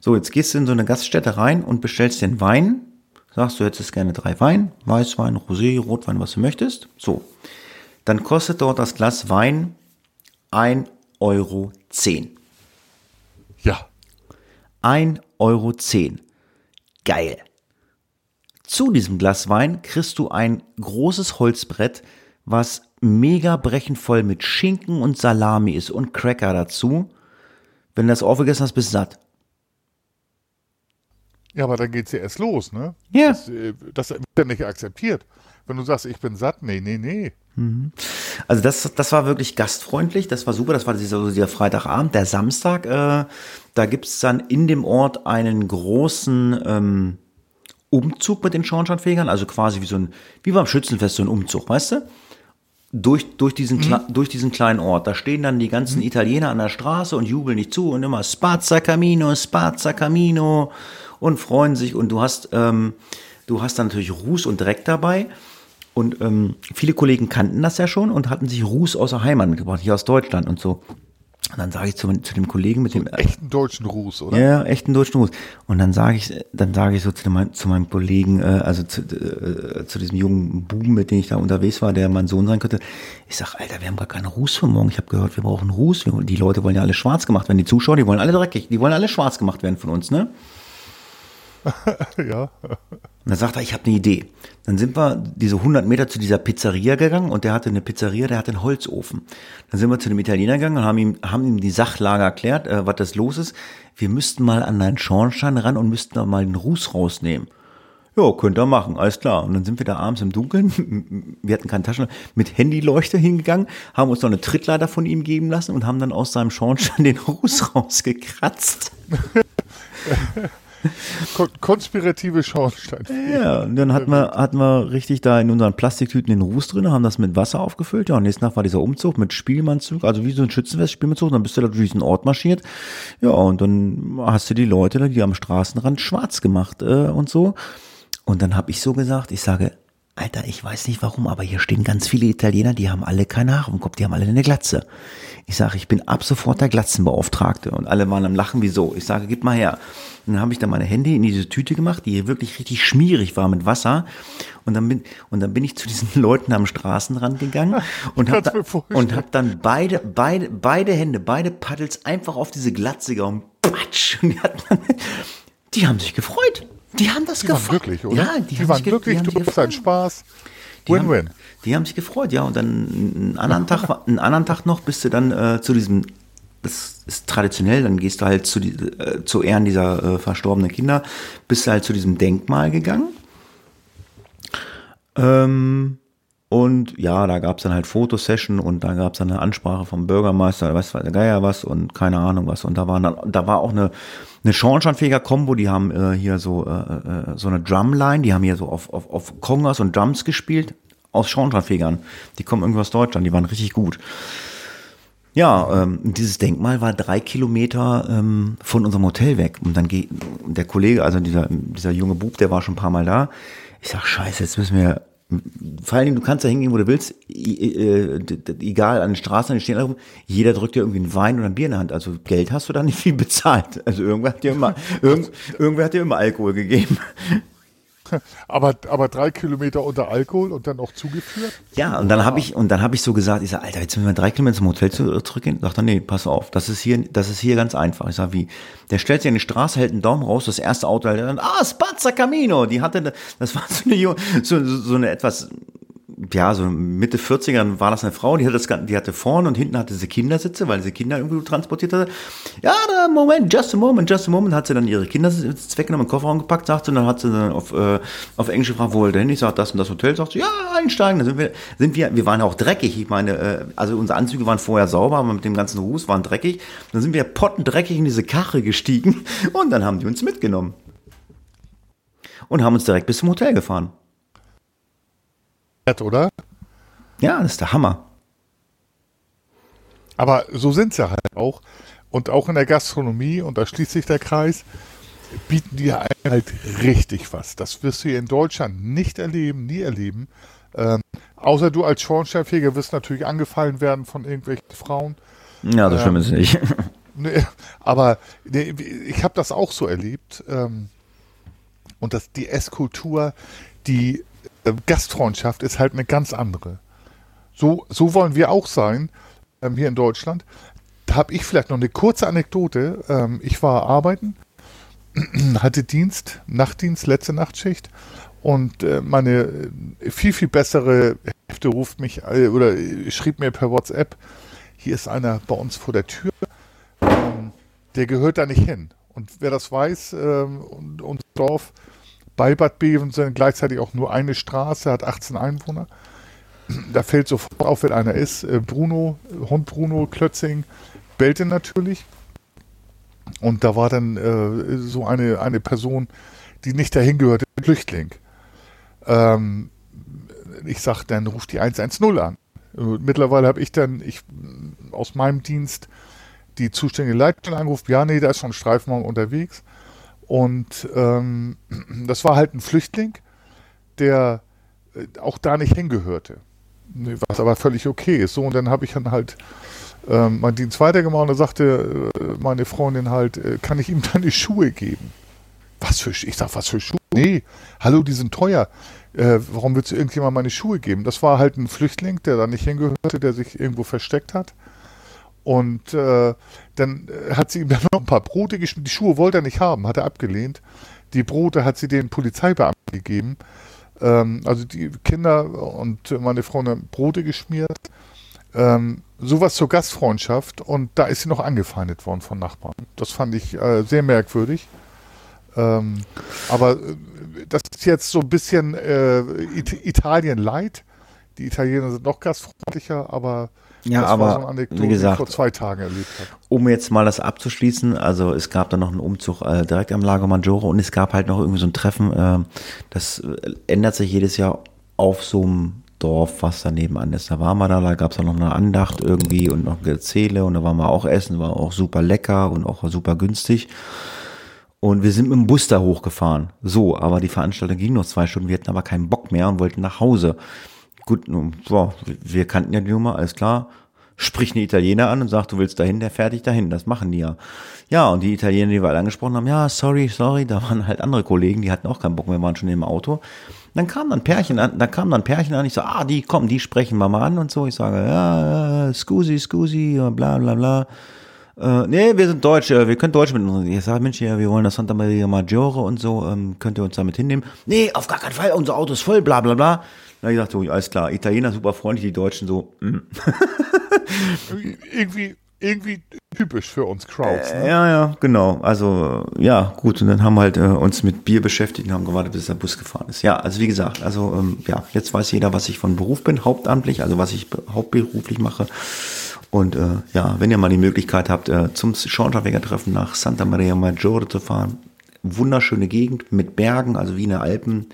So, jetzt gehst du in so eine Gaststätte rein und bestellst den Wein Sagst du, hättest gerne drei Wein, Weißwein, Rosé, Rotwein, was du möchtest. So. Dann kostet dort das Glas Wein 1,10 Euro. Ja. 1,10 Euro. Geil. Zu diesem Glas Wein kriegst du ein großes Holzbrett, was mega brechenvoll mit Schinken und Salami ist und Cracker dazu. Wenn du das aufgegessen hast, bist du satt. Ja, aber dann geht's ja erst los, ne? Ja. Das, äh, das wird ja nicht akzeptiert. Wenn du sagst, ich bin satt, nee, nee, nee. Mhm. Also das, das war wirklich gastfreundlich, das war super, das war dieser, dieser Freitagabend, der Samstag, äh, da gibt's dann in dem Ort einen großen ähm, Umzug mit den Schornsteinfegern, also quasi wie so ein, wie beim Schützenfest so ein Umzug, weißt du? Durch, durch, diesen, mhm. durch diesen kleinen Ort. Da stehen dann die ganzen mhm. Italiener an der Straße und jubeln nicht zu und immer Spazza Camino, Spazza Camino und freuen sich und du hast, ähm, du hast dann natürlich Ruß und Dreck dabei. Und ähm, viele Kollegen kannten das ja schon und hatten sich Ruß aus der Heimat mitgebracht, hier aus Deutschland und so. Und dann sage ich zu, zu, dem Kollegen mit so dem echten deutschen Ruß, oder? Ja, echten deutschen Ruß. Und dann sage ich, dann sage ich so zu, dem, zu meinem Kollegen, äh, also zu, äh, zu diesem jungen Buben, mit dem ich da unterwegs war, der mein Sohn sein könnte. Ich sag, Alter, wir haben gar keinen Ruß für morgen. Ich habe gehört, wir brauchen Ruß. Wir, die Leute wollen ja alle schwarz gemacht werden. Die Zuschauer, die wollen alle dreckig, die wollen alle schwarz gemacht werden von uns, ne? ja. Und dann sagt er, ich habe eine Idee. Dann sind wir diese 100 Meter zu dieser Pizzeria gegangen und der hatte eine Pizzeria, der hatte einen Holzofen. Dann sind wir zu dem Italiener gegangen und haben ihm, haben ihm die Sachlage erklärt, äh, was das los ist. Wir müssten mal an deinen Schornstein ran und müssten da mal den Ruß rausnehmen. Ja, könnt ihr machen, alles klar. Und dann sind wir da abends im Dunkeln, wir hatten keine Taschen, mit Handyleuchte hingegangen, haben uns noch eine Trittleiter von ihm geben lassen und haben dann aus seinem Schornstein den Ruß rausgekratzt. Kon konspirative Schornstein. Ja, und dann hatten wir, hatten wir richtig da in unseren Plastiktüten den Ruß drin, haben das mit Wasser aufgefüllt. Ja, und nächsten Tag war dieser Umzug mit Spielmannzug, also wie so ein Schützenfest-Spielmannzug. Dann bist du da durch diesen Ort marschiert. Ja, und dann hast du die Leute, die am Straßenrand schwarz gemacht äh, und so. Und dann habe ich so gesagt, ich sage, Alter, ich weiß nicht warum, aber hier stehen ganz viele Italiener, die haben alle keine Haare im Kopf, die haben alle eine Glatze. Ich sage, ich bin ab sofort der Glatzenbeauftragte. Und alle waren am Lachen, wieso? Ich sage, gib mal her. Und dann habe ich dann meine Hände in diese Tüte gemacht, die hier wirklich richtig schmierig war mit Wasser. Und dann bin, und dann bin ich zu diesen Leuten am Straßenrand gegangen und habe da, und hab dann beide, beide, beide Hände, beide Paddels einfach auf diese Glatze gehauen. Patsch! Und die, hatten, die haben sich gefreut. Die haben das Die gefreut. waren glücklich, oder? Ja, die, die haben waren sich glücklich, die haben du gefreut. einen Spaß. Win-win. Die haben sich gefreut, ja. Und dann einen anderen Tag, einen anderen Tag noch bist du dann äh, zu diesem, das ist traditionell, dann gehst du halt zu, die, äh, zu Ehren dieser äh, verstorbenen Kinder, bist du halt zu diesem Denkmal gegangen. Ähm, und ja, da gab es dann halt Fotosession und da gab es dann eine Ansprache vom Bürgermeister, weiß der Geier was und keine Ahnung was. Und da waren dann, da war auch eine, eine Schornsteinfeger Combo, die haben äh, hier so, äh, äh, so eine Drumline, die haben hier so auf, auf, auf Kongas und Drums gespielt aus Schornsteinfegern. Die kommen irgendwo aus Deutschland, die waren richtig gut. Ja, ähm, dieses Denkmal war drei Kilometer ähm, von unserem Hotel weg. Und dann geht der Kollege, also dieser, dieser junge Bub, der war schon ein paar Mal da. Ich sag, scheiße, jetzt müssen wir. Vor allen Dingen, du kannst da hingehen, wo du willst, äh, egal, an den Straßen, die stehen alle rum, jeder drückt dir irgendwie einen Wein oder ein Bier in der Hand. Also Geld hast du da nicht viel bezahlt. Also irgendwer hat dir immer, irgend, irgendwer hat dir immer Alkohol gegeben. Aber, aber drei Kilometer unter Alkohol und dann auch zugeführt? Ja, und dann habe ich und dann habe ich so gesagt, ich sage, Alter, jetzt müssen wir drei Kilometer zum Hotel zu- zurückgehen. Sagt er, nee, pass auf, das ist hier, das ist hier ganz einfach. Ich sage, wie? Der stellt sich an die Straße, hält einen Daumen raus, das erste Auto, dann, ah, Spazza Camino. Die hatte, das war so eine, so, so eine etwas, ja, so Mitte 40ern war das eine Frau, die hatte das, die hatte vorne und hinten hatte sie Kindersitze, weil sie Kinder irgendwie transportiert hatte. Ja, da, Moment, just a moment, just a moment, hat sie dann ihre Kindersitze weggenommen, in den Kofferraum gepackt, sagt sie, und dann hat sie dann auf, äh, auf Englisch gefragt, wo ihr hin? Ich sag, das und das Hotel, sagt sie, ja, einsteigen, dann sind wir, sind wir, wir waren auch dreckig, ich meine, äh, also unsere Anzüge waren vorher sauber, aber mit dem ganzen Ruß waren dreckig, dann sind wir pottendreckig in diese Karre gestiegen und dann haben die uns mitgenommen. Und haben uns direkt bis zum Hotel gefahren. Oder? Ja, das ist der Hammer. Aber so sind sie halt auch. Und auch in der Gastronomie, und da schließt sich der Kreis, bieten die halt richtig was. Das wirst du hier in Deutschland nicht erleben, nie erleben. Ähm, außer du als Schornsteinfeger wirst natürlich angefallen werden von irgendwelchen Frauen. Ja, so schlimm ist es nicht. Nee, aber nee, ich habe das auch so erlebt. Ähm, und das, die Esskultur, die Gastfreundschaft ist halt eine ganz andere. So, so wollen wir auch sein ähm, hier in Deutschland. Da habe ich vielleicht noch eine kurze Anekdote. Ähm, ich war arbeiten, hatte Dienst, Nachtdienst, letzte Nachtschicht. Und äh, meine äh, viel, viel bessere Hälfte ruft mich äh, oder äh, schrieb mir per WhatsApp, hier ist einer bei uns vor der Tür, ähm, der gehört da nicht hin. Und wer das weiß, ähm, und, unser Dorf bei Bad Bevensen gleichzeitig auch nur eine Straße, hat 18 Einwohner. Da fällt sofort auf, wenn einer ist. Äh, Bruno, Hund Bruno Klötzing, bellte natürlich. Und da war dann äh, so eine, eine Person, die nicht dahin gehörte, ein Flüchtling. Ähm, ich sag, dann ruft die 110 an. Äh, Mittlerweile habe ich dann ich, aus meinem Dienst die zuständige Leitstelle angerufen. Ja, nee, da ist schon ein Streifenwagen unterwegs. Und ähm, das war halt ein Flüchtling, der äh, auch da nicht hingehörte. Was aber völlig okay ist. So, und dann habe ich dann halt ähm, meinen Dienst weitergemacht und da sagte äh, meine Freundin halt, äh, kann ich ihm deine Schuhe geben? Was für Schuhe? Ich sag, was für Schuhe? Nee, hallo, die sind teuer. Äh, warum willst du irgendjemand meine Schuhe geben? Das war halt ein Flüchtling, der da nicht hingehörte, der sich irgendwo versteckt hat. Und äh, dann äh, hat sie ihm dann noch ein paar Brote geschmiert. Die Schuhe wollte er nicht haben, hat er abgelehnt. Die Brote hat sie den Polizeibeamten gegeben. Ähm, also die Kinder und meine Frau haben Brote geschmiert. Ähm, sowas zur Gastfreundschaft und da ist sie noch angefeindet worden von Nachbarn. Das fand ich äh, sehr merkwürdig. Ähm, aber äh, das ist jetzt so ein bisschen äh, It Italien light. Die Italiener sind noch gastfreundlicher, aber ja, das aber war so eine Anekdote, wie gesagt, vor zwei Tagen erlebt habe. um jetzt mal das abzuschließen, also es gab dann noch einen Umzug äh, direkt am Lago Maggiore und es gab halt noch irgendwie so ein Treffen, äh, das ändert sich jedes Jahr auf so einem Dorf, was da nebenan ist. Da waren wir da, da gab es dann noch eine Andacht irgendwie und noch Gezähle und da waren wir auch essen, war auch super lecker und auch super günstig. Und wir sind mit dem Bus da hochgefahren. So, aber die Veranstaltung ging noch zwei Stunden, wir hatten aber keinen Bock mehr und wollten nach Hause. Gut, nun, so, wir kannten ja die Nummer, alles klar. Sprich eine Italiener an und sagt, du willst dahin, der fertig dahin. Das machen die ja. Ja, und die Italiener, die wir alle angesprochen haben, ja, sorry, sorry, da waren halt andere Kollegen, die hatten auch keinen Bock mehr, waren schon im Auto. Dann kam dann Pärchen an, da kam dann Pärchen an, ich so, ah, die kommen, die sprechen wir mal an und so. Ich sage, ja, scusi, scusi, bla bla bla. Äh, nee, wir sind Deutsch, äh, wir können Deutsch mit uns. Ich sage, Mensch, ja, wir wollen das Santa Maria Maggiore und so, ähm, könnt ihr uns damit hinnehmen? Nee, auf gar keinen Fall, unser Auto ist voll, bla bla bla. Da hab ich gesagt, so, alles klar, Italiener super freundlich, die Deutschen so, mm. irgendwie, irgendwie typisch für uns Crowds. Ne? Ja, ja, genau. Also, ja, gut. Und dann haben wir halt äh, uns mit Bier beschäftigt und haben gewartet, bis der Bus gefahren ist. Ja, also wie gesagt, also, ähm, ja, jetzt weiß jeder, was ich von Beruf bin, hauptamtlich, also was ich hauptberuflich mache. Und äh, ja, wenn ihr mal die Möglichkeit habt, äh, zum Schornsteinfeger-Treffen nach Santa Maria Maggiore zu fahren, wunderschöne Gegend mit Bergen, also wie in den Alpen,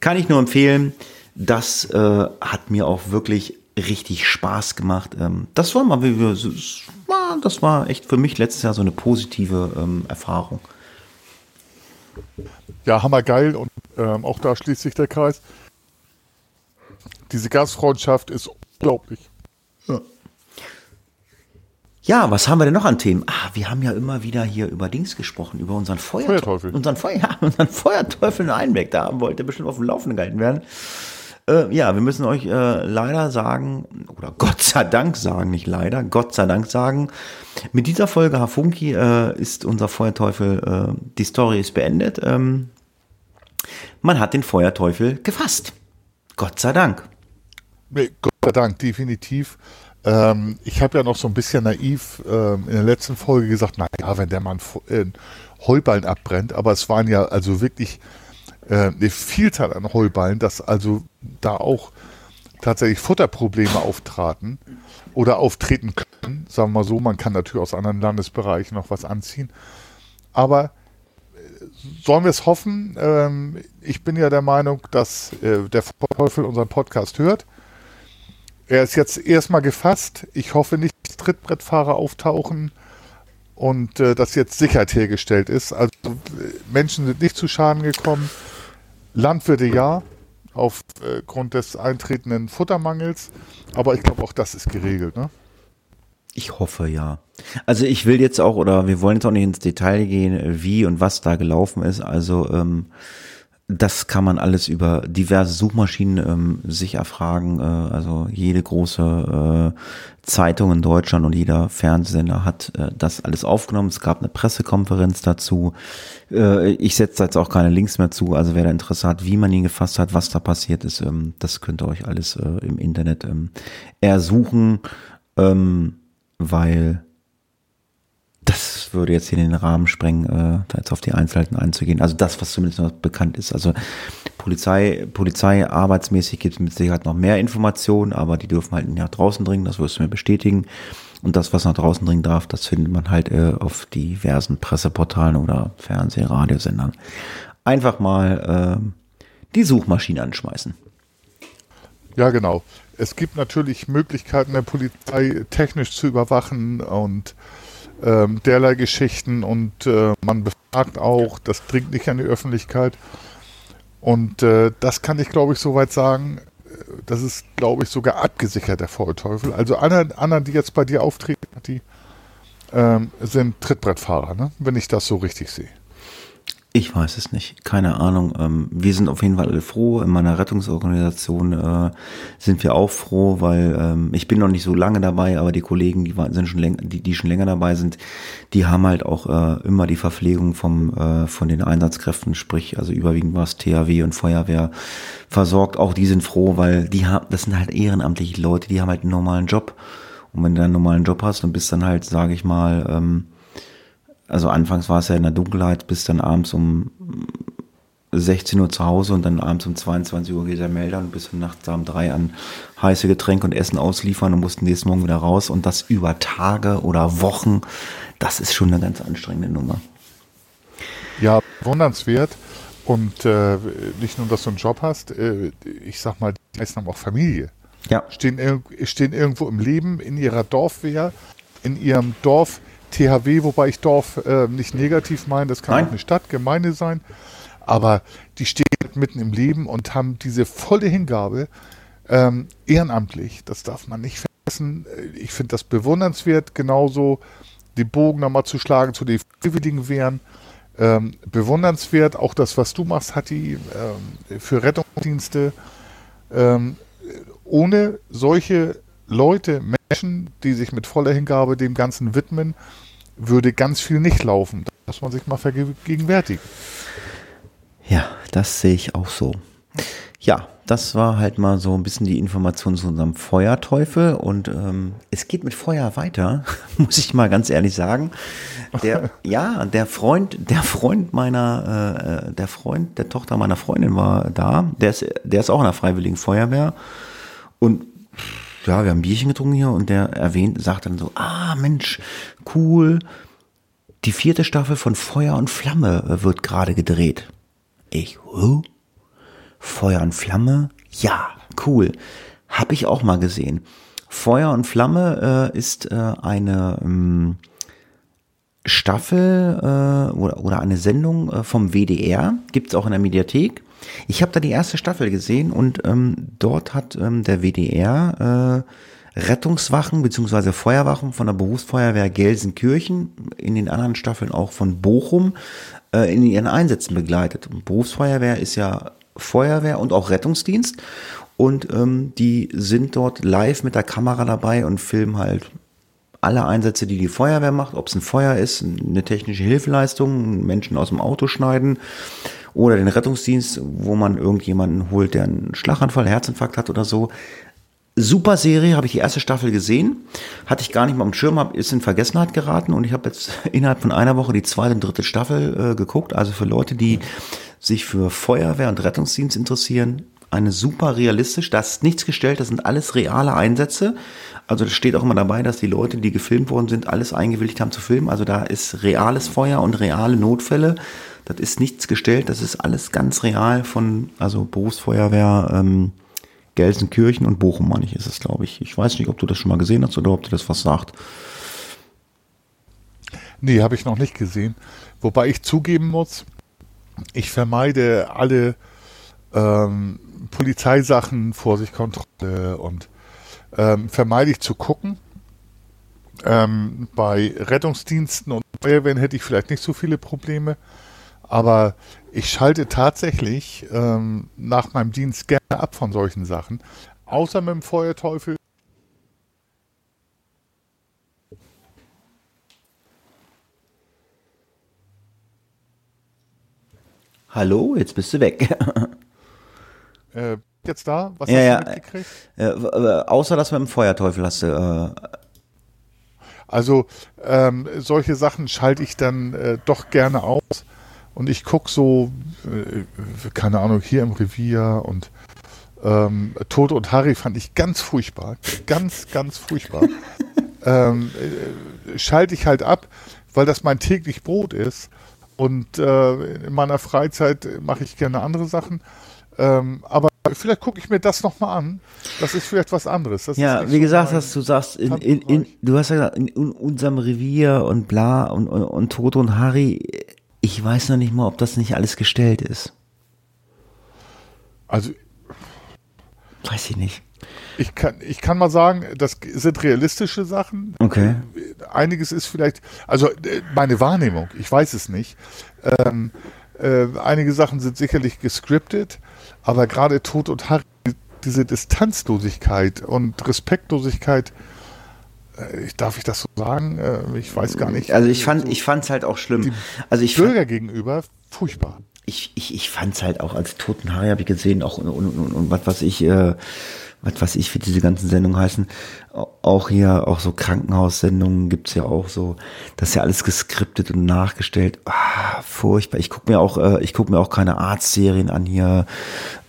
kann ich nur empfehlen. Das äh, hat mir auch wirklich richtig Spaß gemacht. Ähm, das war mal, wie wir, das war echt für mich letztes Jahr so eine positive ähm, Erfahrung. Ja, hammergeil und ähm, auch da schließt sich der Kreis. Diese Gastfreundschaft ist unglaublich. Ja. Ja, was haben wir denn noch an Themen? Ah, wir haben ja immer wieder hier über Dings gesprochen, über unseren Feuerteufel. Feuerteufel. Unseren, Feuer, ja, unseren Feuerteufel in Einweg. Da wollte bestimmt auf dem Laufenden gehalten werden. Äh, ja, wir müssen euch äh, leider sagen, oder Gott sei Dank sagen, nicht leider, Gott sei Dank sagen, mit dieser Folge Hafunki äh, ist unser Feuerteufel, äh, die Story ist beendet. Ähm, man hat den Feuerteufel gefasst. Gott sei Dank. Nee, Gott sei Dank, definitiv. Ähm, ich habe ja noch so ein bisschen naiv ähm, in der letzten Folge gesagt, naja, wenn der Mann äh, Heuballen abbrennt, aber es waren ja also wirklich äh, eine Vielzahl an Heuballen, dass also da auch tatsächlich Futterprobleme auftraten oder auftreten können. Sagen wir mal so, man kann natürlich aus anderen Landesbereichen noch was anziehen. Aber äh, sollen wir es hoffen? Ähm, ich bin ja der Meinung, dass äh, der Teufel unseren Podcast hört. Er ist jetzt erstmal gefasst. Ich hoffe nicht, dass Trittbrettfahrer auftauchen und äh, dass jetzt Sicherheit hergestellt ist. Also Menschen sind nicht zu Schaden gekommen. Landwirte ja, aufgrund des eintretenden Futtermangels. Aber ich glaube, auch das ist geregelt, ne? Ich hoffe ja. Also ich will jetzt auch, oder wir wollen jetzt auch nicht ins Detail gehen, wie und was da gelaufen ist. Also ähm, das kann man alles über diverse Suchmaschinen ähm, sich erfragen. Äh, also jede große äh, Zeitung in Deutschland und jeder Fernsehsender hat äh, das alles aufgenommen. Es gab eine Pressekonferenz dazu. Äh, ich setze jetzt auch keine Links mehr zu. Also wer da Interesse hat, wie man ihn gefasst hat, was da passiert ist, ähm, das könnt ihr euch alles äh, im Internet ähm, ersuchen, ähm, weil würde jetzt hier den Rahmen sprengen, äh, da jetzt auf die Einzelheiten einzugehen. Also das, was zumindest noch bekannt ist. Also Polizei, Polizei arbeitsmäßig gibt es mit Sicherheit noch mehr Informationen, aber die dürfen halt nicht nach draußen dringen, das wirst du mir bestätigen. Und das, was nach draußen dringen darf, das findet man halt äh, auf diversen Presseportalen oder Fernseh-, Radiosendern. Einfach mal äh, die Suchmaschine anschmeißen. Ja, genau. Es gibt natürlich Möglichkeiten der Polizei technisch zu überwachen und ähm, derlei Geschichten und äh, man befragt auch, das dringt nicht an die Öffentlichkeit. Und äh, das kann ich, glaube ich, soweit sagen, äh, das ist, glaube ich, sogar abgesichert, der Feuerteufel. Also andere, andere, die jetzt bei dir auftreten, die ähm, sind Trittbrettfahrer, ne? wenn ich das so richtig sehe. Ich weiß es nicht, keine Ahnung. Ähm, wir sind auf jeden Fall alle froh. In meiner Rettungsorganisation äh, sind wir auch froh, weil ähm, ich bin noch nicht so lange dabei, aber die Kollegen, die sind schon länger, die, die schon länger dabei sind, die haben halt auch äh, immer die Verpflegung vom äh, von den Einsatzkräften, sprich also überwiegend was THW und Feuerwehr versorgt. Auch die sind froh, weil die haben, das sind halt ehrenamtliche Leute, die haben halt einen normalen Job. Und wenn du einen normalen Job hast und bist dann halt, sage ich mal, ähm, also anfangs war es ja in der Dunkelheit, bis dann abends um 16 Uhr zu Hause und dann abends um 22 Uhr geht der Melder und bis nachts um drei an heiße Getränke und Essen ausliefern und mussten nächsten Morgen wieder raus und das über Tage oder Wochen, das ist schon eine ganz anstrengende Nummer. Ja, wundernswert. Und äh, nicht nur, dass du einen Job hast, äh, ich sag mal, die meisten haben auch Familie. Ja. Stehen, stehen irgendwo im Leben, in ihrer Dorfwehr, in ihrem Dorf THW, wobei ich Dorf äh, nicht negativ meine, das kann Nein. auch eine Stadt, Gemeinde sein, aber die stehen mitten im Leben und haben diese volle Hingabe ähm, ehrenamtlich, das darf man nicht vergessen. Ich finde das bewundernswert, genauso den Bogen nochmal zu schlagen zu den freiwilligen Wehren. Ähm, bewundernswert, auch das, was du machst, Hatti, ähm, für Rettungsdienste. Ähm, ohne solche Leute, Menschen, die sich mit voller Hingabe dem Ganzen widmen, würde ganz viel nicht laufen. Das muss man sich mal vergegenwärtigen. Ja, das sehe ich auch so. Ja, das war halt mal so ein bisschen die Information zu unserem Feuerteufel und ähm, es geht mit Feuer weiter, muss ich mal ganz ehrlich sagen. Der, ja, der Freund, der Freund meiner, äh, der Freund der Tochter meiner Freundin war da. Der ist, der ist auch in der Freiwilligen Feuerwehr und ja, wir haben Bierchen getrunken hier und der erwähnt, sagt dann so, ah Mensch, cool, die vierte Staffel von Feuer und Flamme wird gerade gedreht. Ich, huh? Feuer und Flamme? Ja, cool. Hab ich auch mal gesehen. Feuer und Flamme äh, ist äh, eine ähm, Staffel äh, oder, oder eine Sendung äh, vom WDR. Gibt's auch in der Mediathek. Ich habe da die erste Staffel gesehen und ähm, dort hat ähm, der WDR äh, Rettungswachen bzw. Feuerwachen von der Berufsfeuerwehr Gelsenkirchen, in den anderen Staffeln auch von Bochum, äh, in ihren Einsätzen begleitet. Und Berufsfeuerwehr ist ja Feuerwehr und auch Rettungsdienst und ähm, die sind dort live mit der Kamera dabei und filmen halt alle Einsätze, die die Feuerwehr macht, ob es ein Feuer ist, eine technische Hilfeleistung, Menschen aus dem Auto schneiden oder den Rettungsdienst, wo man irgendjemanden holt, der einen Schlaganfall, Herzinfarkt hat oder so. Super Serie, habe ich die erste Staffel gesehen, hatte ich gar nicht mal am Schirm, hab, ist in Vergessenheit geraten und ich habe jetzt innerhalb von einer Woche die zweite und dritte Staffel äh, geguckt. Also für Leute, die sich für Feuerwehr und Rettungsdienst interessieren, eine super realistisch, da ist nichts gestellt, das sind alles reale Einsätze. Also das steht auch immer dabei, dass die Leute, die gefilmt worden sind, alles eingewilligt haben zu filmen. Also da ist reales Feuer und reale Notfälle. Das ist nichts gestellt, das ist alles ganz real von, also Berufsfeuerwehr, ähm, Gelsenkirchen und Bochum, meine ich, ist es, glaube ich. Ich weiß nicht, ob du das schon mal gesehen hast oder ob dir das was sagt. Nee, habe ich noch nicht gesehen. Wobei ich zugeben muss, ich vermeide alle ähm, Polizeisachen, Vorsichtkontrolle und ähm, vermeide ich zu gucken. Ähm, bei Rettungsdiensten und Feuerwehren hätte ich vielleicht nicht so viele Probleme, aber ich schalte tatsächlich ähm, nach meinem Dienst gerne ab von solchen Sachen, außer mit dem Feuerteufel. Hallo, jetzt bist du weg. Äh, jetzt da? Was Ja, hast ja. du mitgekriegt? äh, außer dass wir im Feuerteufel hast du. Äh, Also ähm, solche Sachen schalte ich dann äh, doch gerne aus und ich gucke so, äh, keine Ahnung, hier im Revier und ähm, Tod und Harry fand ich ganz furchtbar, ganz, ganz furchtbar. ähm, äh, schalte ich halt ab, weil das mein täglich Brot ist und äh, in meiner Freizeit mache ich gerne andere Sachen. Ähm, aber vielleicht gucke ich mir das nochmal an. Das ist vielleicht was anderes. Das ja, wie gesagt hast, du sagst, in, in, in, du hast ja gesagt, in, in unserem Revier und bla und, und, und Toto und Harry, ich weiß noch nicht mal, ob das nicht alles gestellt ist. Also Weiß ich nicht. Ich kann, ich kann mal sagen, das sind realistische Sachen. Okay. Einiges ist vielleicht, also äh, meine Wahrnehmung, ich weiß es nicht. Ähm, Äh, einige Sachen sind sicherlich gescriptet, aber gerade Tod und Harry, diese Distanzlosigkeit und Respektlosigkeit, ich, darf ich das so sagen? Äh, ich weiß gar nicht. Also ich fand, ich fand es halt auch schlimm. Also ich Bürger gegenüber furchtbar. Ich, ich, ich fand es halt auch als Toten Harry habe ich gesehen, auch und, und, und, und was was ich, äh, was weiß ich, wie diese ganzen Sendungen heißen. Auch hier, auch so Krankenhaussendungen gibt's ja auch so. Das ist ja alles geskriptet und nachgestellt. Ah, furchtbar. Ich guck mir auch, äh, ich guck mir auch keine Arztserien an hier,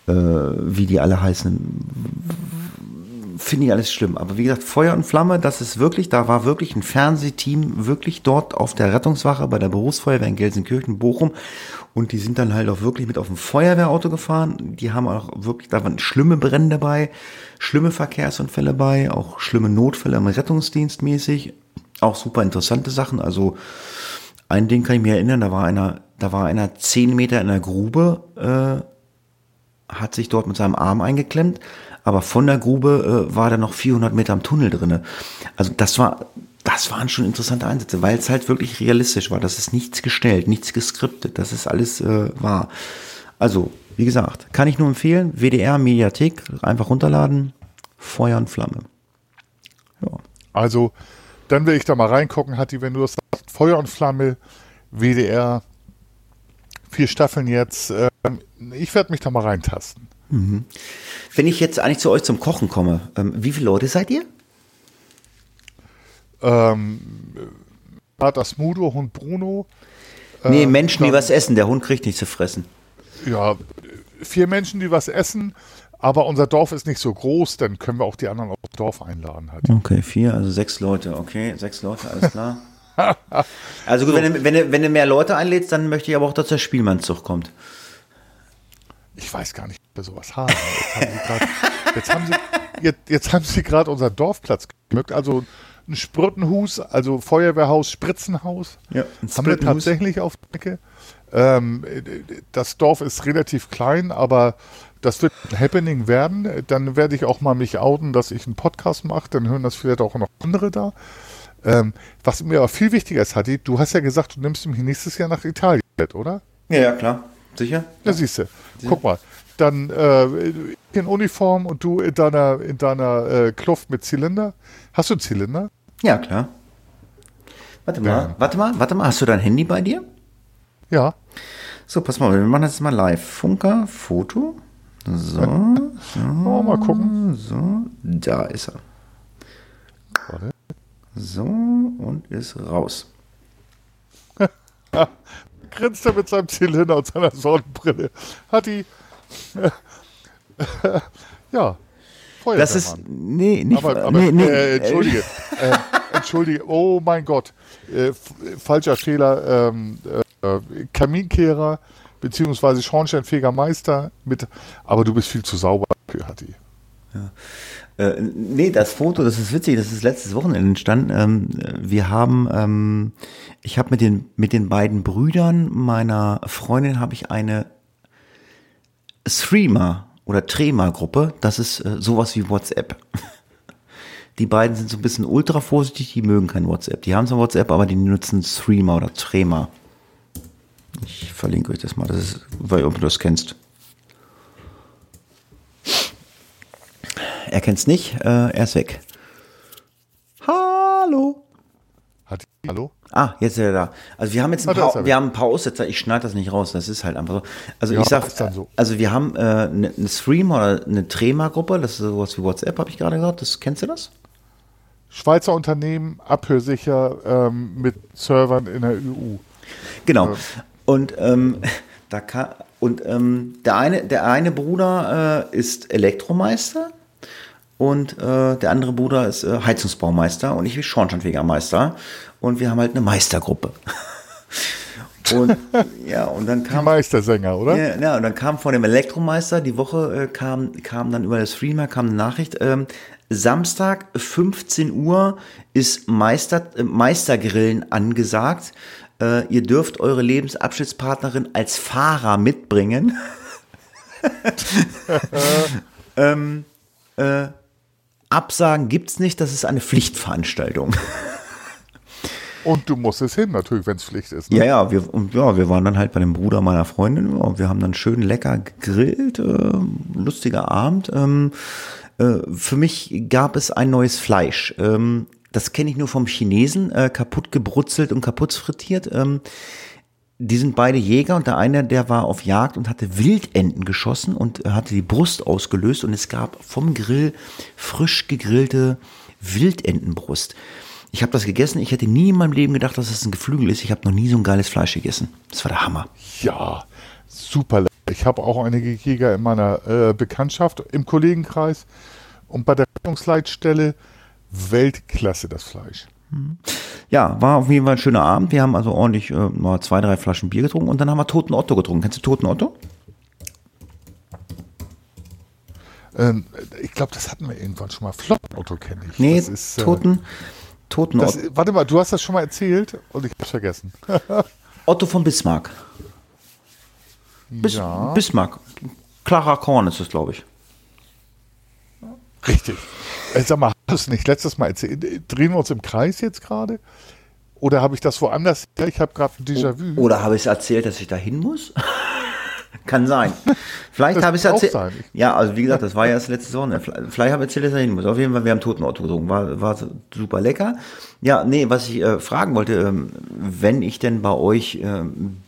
äh, wie die alle heißen finde ich alles schlimm. Aber wie gesagt, Feuer und Flamme, das ist wirklich, da war wirklich ein Fernsehteam wirklich dort auf der Rettungswache bei der Berufsfeuerwehr in Gelsenkirchen, Bochum. Und die sind dann halt auch wirklich mit auf dem Feuerwehrauto gefahren. Die haben auch wirklich, da waren schlimme Brände dabei, schlimme Verkehrsunfälle bei, auch schlimme Notfälle im Rettungsdienst mäßig. Auch super interessante Sachen. Also ein Ding kann ich mir erinnern, da war einer, da war einer zehn Meter in der Grube, äh, hat sich dort mit seinem Arm eingeklemmt, aber von der Grube äh, war da noch 400 Meter am Tunnel drinne. Also das war, das waren schon interessante Einsätze, weil es halt wirklich realistisch war. Das ist nichts gestellt, nichts geskriptet, das ist alles äh, wahr. Also, wie gesagt, kann ich nur empfehlen, WDR Mediathek, einfach runterladen, Feuer und Flamme. Ja. Also, dann will ich da mal reingucken, Hatti, wenn du das sagst, Feuer und Flamme, WDR, vier Staffeln jetzt. Äh, ich werde mich da mal reintasten. Mhm. Wenn ich jetzt eigentlich zu euch zum Kochen komme, ähm, wie viele Leute seid ihr? Ähm, Vater Smudo, Hund Bruno. Nee, äh, Menschen, dann, die was essen. Der Hund kriegt nichts zu fressen. Ja, vier Menschen, die was essen. Aber unser Dorf ist nicht so groß, dann können wir auch die anderen aufs Dorf einladen. Halt. Okay, vier, also sechs Leute. Okay, sechs Leute, alles klar. also gut, so. wenn, du, wenn, du, wenn du mehr Leute einlädst, dann möchte ich aber auch, dass der Spielmannszug kommt. Ich weiß gar nicht, wir sowas haben. Jetzt haben sie, jetzt, jetzt haben sie gerade unseren Dorfplatz geschmückt. Also ein Spruttenhus, also Feuerwehrhaus, Spritzenhaus. Ja, haben wir tatsächlich auf der Ecke. Ähm, das Dorf ist relativ klein, aber das wird ein Happening werden. Dann werde ich auch mal mich outen, dass ich einen Podcast mache. Dann hören das vielleicht auch noch andere da. Ähm, was mir aber viel wichtiger ist, Hadi, du hast ja gesagt, du nimmst mich nächstes Jahr nach Italien mit, oder? Ja, ja, klar. Sicher? Ja, siehst du. Guck mal. Dann äh, in Uniform und du in deiner, in deiner äh, Kluft mit Zylinder. Hast du einen Zylinder? Ja, klar. Warte mal, ja. warte mal, warte mal. Hast du dein Handy bei dir? Ja. So, pass mal, wir machen das jetzt mal live. Funker, Foto. So, so. Oh, mal gucken. So, da ist er. Warte. So, und ist raus. grinst er mit seinem Zylinder und seiner Sonnenbrille. Hat die. ja. Feuerwehrmann. Das ist. Nee, nicht. Aber, aber nee, nee. Äh, entschuldige. äh, entschuldige. Oh mein Gott. Äh, falscher Fehler. Ähm, äh, Kaminkehrer beziehungsweise Schornsteinfeger Meister mit. Aber du bist viel zu sauber für Hatti. Ja. Äh, nee, das Foto, das ist witzig, das ist letztes Wochenende entstanden. Ähm, wir haben, ähm, ich habe mit den, mit den beiden Brüdern meiner Freundin habe ich eine Streamer oder Trema-Gruppe. Das ist äh, sowas wie WhatsApp. Die beiden sind so ein bisschen ultra vorsichtig, die mögen kein WhatsApp. Die haben zwar WhatsApp, aber die nutzen Streamer oder Trema. Ich verlinke euch das mal, das ist, weil du das kennst. Er kennt es nicht, äh, er ist weg. Hallo. Hat Hallo? Ah, jetzt ist er da. Also wir haben jetzt ein, ah, paar, wir haben ein paar Aussetzer. Ich schneide das nicht raus. Das ist halt einfach so. Also ja, ich sag, so. also wir haben äh, eine, eine Stream oder eine Trema-Gruppe. Das ist sowas wie WhatsApp, habe ich gerade gesagt. Das kennst du das? Schweizer Unternehmen, abhörsicher ähm, mit Servern in der EU. Genau. Ähm. Und ähm, da kann, und ähm, der eine, der eine Bruder äh, ist Elektromeister und äh, der andere Bruder ist äh, Heizungsbaumeister und ich bin Schornsteinfegermeister und wir haben halt eine Meistergruppe. und ja, und dann kam. Die Meistersänger, oder? Ja, ja, und dann kam von dem Elektromeister, die Woche äh, kam, kam dann über das Streamer, kam eine Nachricht, ähm, Samstag 15 Uhr ist Meister, äh, Meistergrillen angesagt. Äh, ihr dürft eure Lebensabschnittspartnerin als Fahrer mitbringen. ähm, äh, Absagen gibt's nicht, das ist eine Pflichtveranstaltung. Und du musstest hin, natürlich, wenn es Pflicht ist. Ne? Ja, ja wir, ja, wir waren dann halt bei dem Bruder meiner Freundin und wir haben dann schön lecker gegrillt, äh, lustiger Abend. Ähm, äh, für mich gab es ein neues Fleisch. Ähm, das kenne ich nur vom Chinesen, äh, kaputt gebrutzelt und kaputt frittiert. Ähm, die sind beide Jäger und der eine, der war auf Jagd und hatte Wildenten geschossen und hatte die Brust ausgelöst und es gab vom Grill frisch gegrillte Wildentenbrust. Ich habe das gegessen. Ich hätte nie in meinem Leben gedacht, dass es das ein Geflügel ist. Ich habe noch nie so ein geiles Fleisch gegessen. Das war der Hammer. Ja, super. Ich habe auch einige Jäger in meiner äh, Bekanntschaft, im Kollegenkreis und bei der Rettungsleitstelle Weltklasse das Fleisch. Ja, war auf jeden Fall ein schöner Abend. Wir haben also ordentlich äh, mal zwei, drei Flaschen Bier getrunken und dann haben wir Toten Otto getrunken. Kennst du Toten Otto? Ähm, ich glaube, das hatten wir irgendwann schon mal. Flotten Otto kenne ich. Nee, ist, äh, Toten, Toten das, Otto. Warte mal, du hast das schon mal erzählt und ich habe es vergessen. Otto von Bismarck. Bis, ja. Bismarck. Clara Korn ist es, glaube ich. Richtig. Äh, sag mal, hast du es nicht letztes Mal erzählt? Drehen wir uns im Kreis jetzt gerade? Oder habe ich das woanders? Ich habe gerade ein Déjà-vu. Oder habe ich es erzählt, dass ich da hin muss? Kann sein. Vielleicht habe ich es erzählt. Ja, also wie gesagt, das war ja das letzte Sonne. Vielleicht habe ich erzählt, dass er hin muss. Auf jeden Fall, wir haben Toten Otto getrunken. War, war super lecker. Ja, nee, was ich äh, fragen wollte, ähm, wenn ich denn bei euch äh,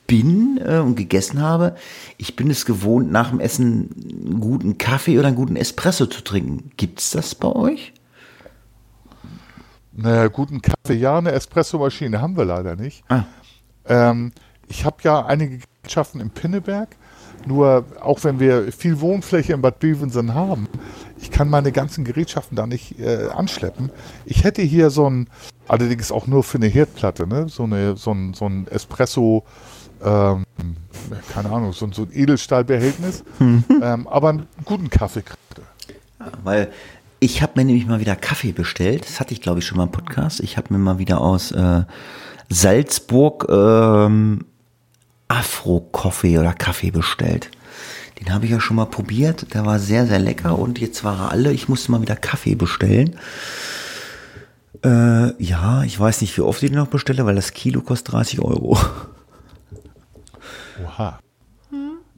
bin äh, und gegessen habe, ich bin es gewohnt, nach dem Essen einen guten Kaffee oder einen guten Espresso zu trinken. Gibt's das bei euch? Naja, guten Kaffee, ja, eine Espressomaschine haben wir leider nicht. Ah. Ähm, ich habe ja einige Gerätschaften im Pinneberg nur auch wenn wir viel Wohnfläche in Bad Bevensen haben, ich kann meine ganzen Gerätschaften da nicht äh, anschleppen. Ich hätte hier so ein, allerdings auch nur für eine Herdplatte, ne? so, eine, so, ein, so ein Espresso, ähm, keine Ahnung, so, so ein Edelstahlbehältnis, mhm. ähm, aber einen guten Kaffee kriegte. Ja, weil ich habe mir nämlich mal wieder Kaffee bestellt. Das hatte ich, glaube ich, schon mal im Podcast. Ich habe mir mal wieder aus äh, Salzburg ähm, Afro-Coffee oder Kaffee bestellt. Den habe ich ja schon mal probiert. Der war sehr, sehr lecker und jetzt war er alle. Ich musste mal wieder Kaffee bestellen. Äh, ja, ich weiß nicht, wie oft ich den noch bestelle, weil das Kilo kostet 30 Euro. Oha.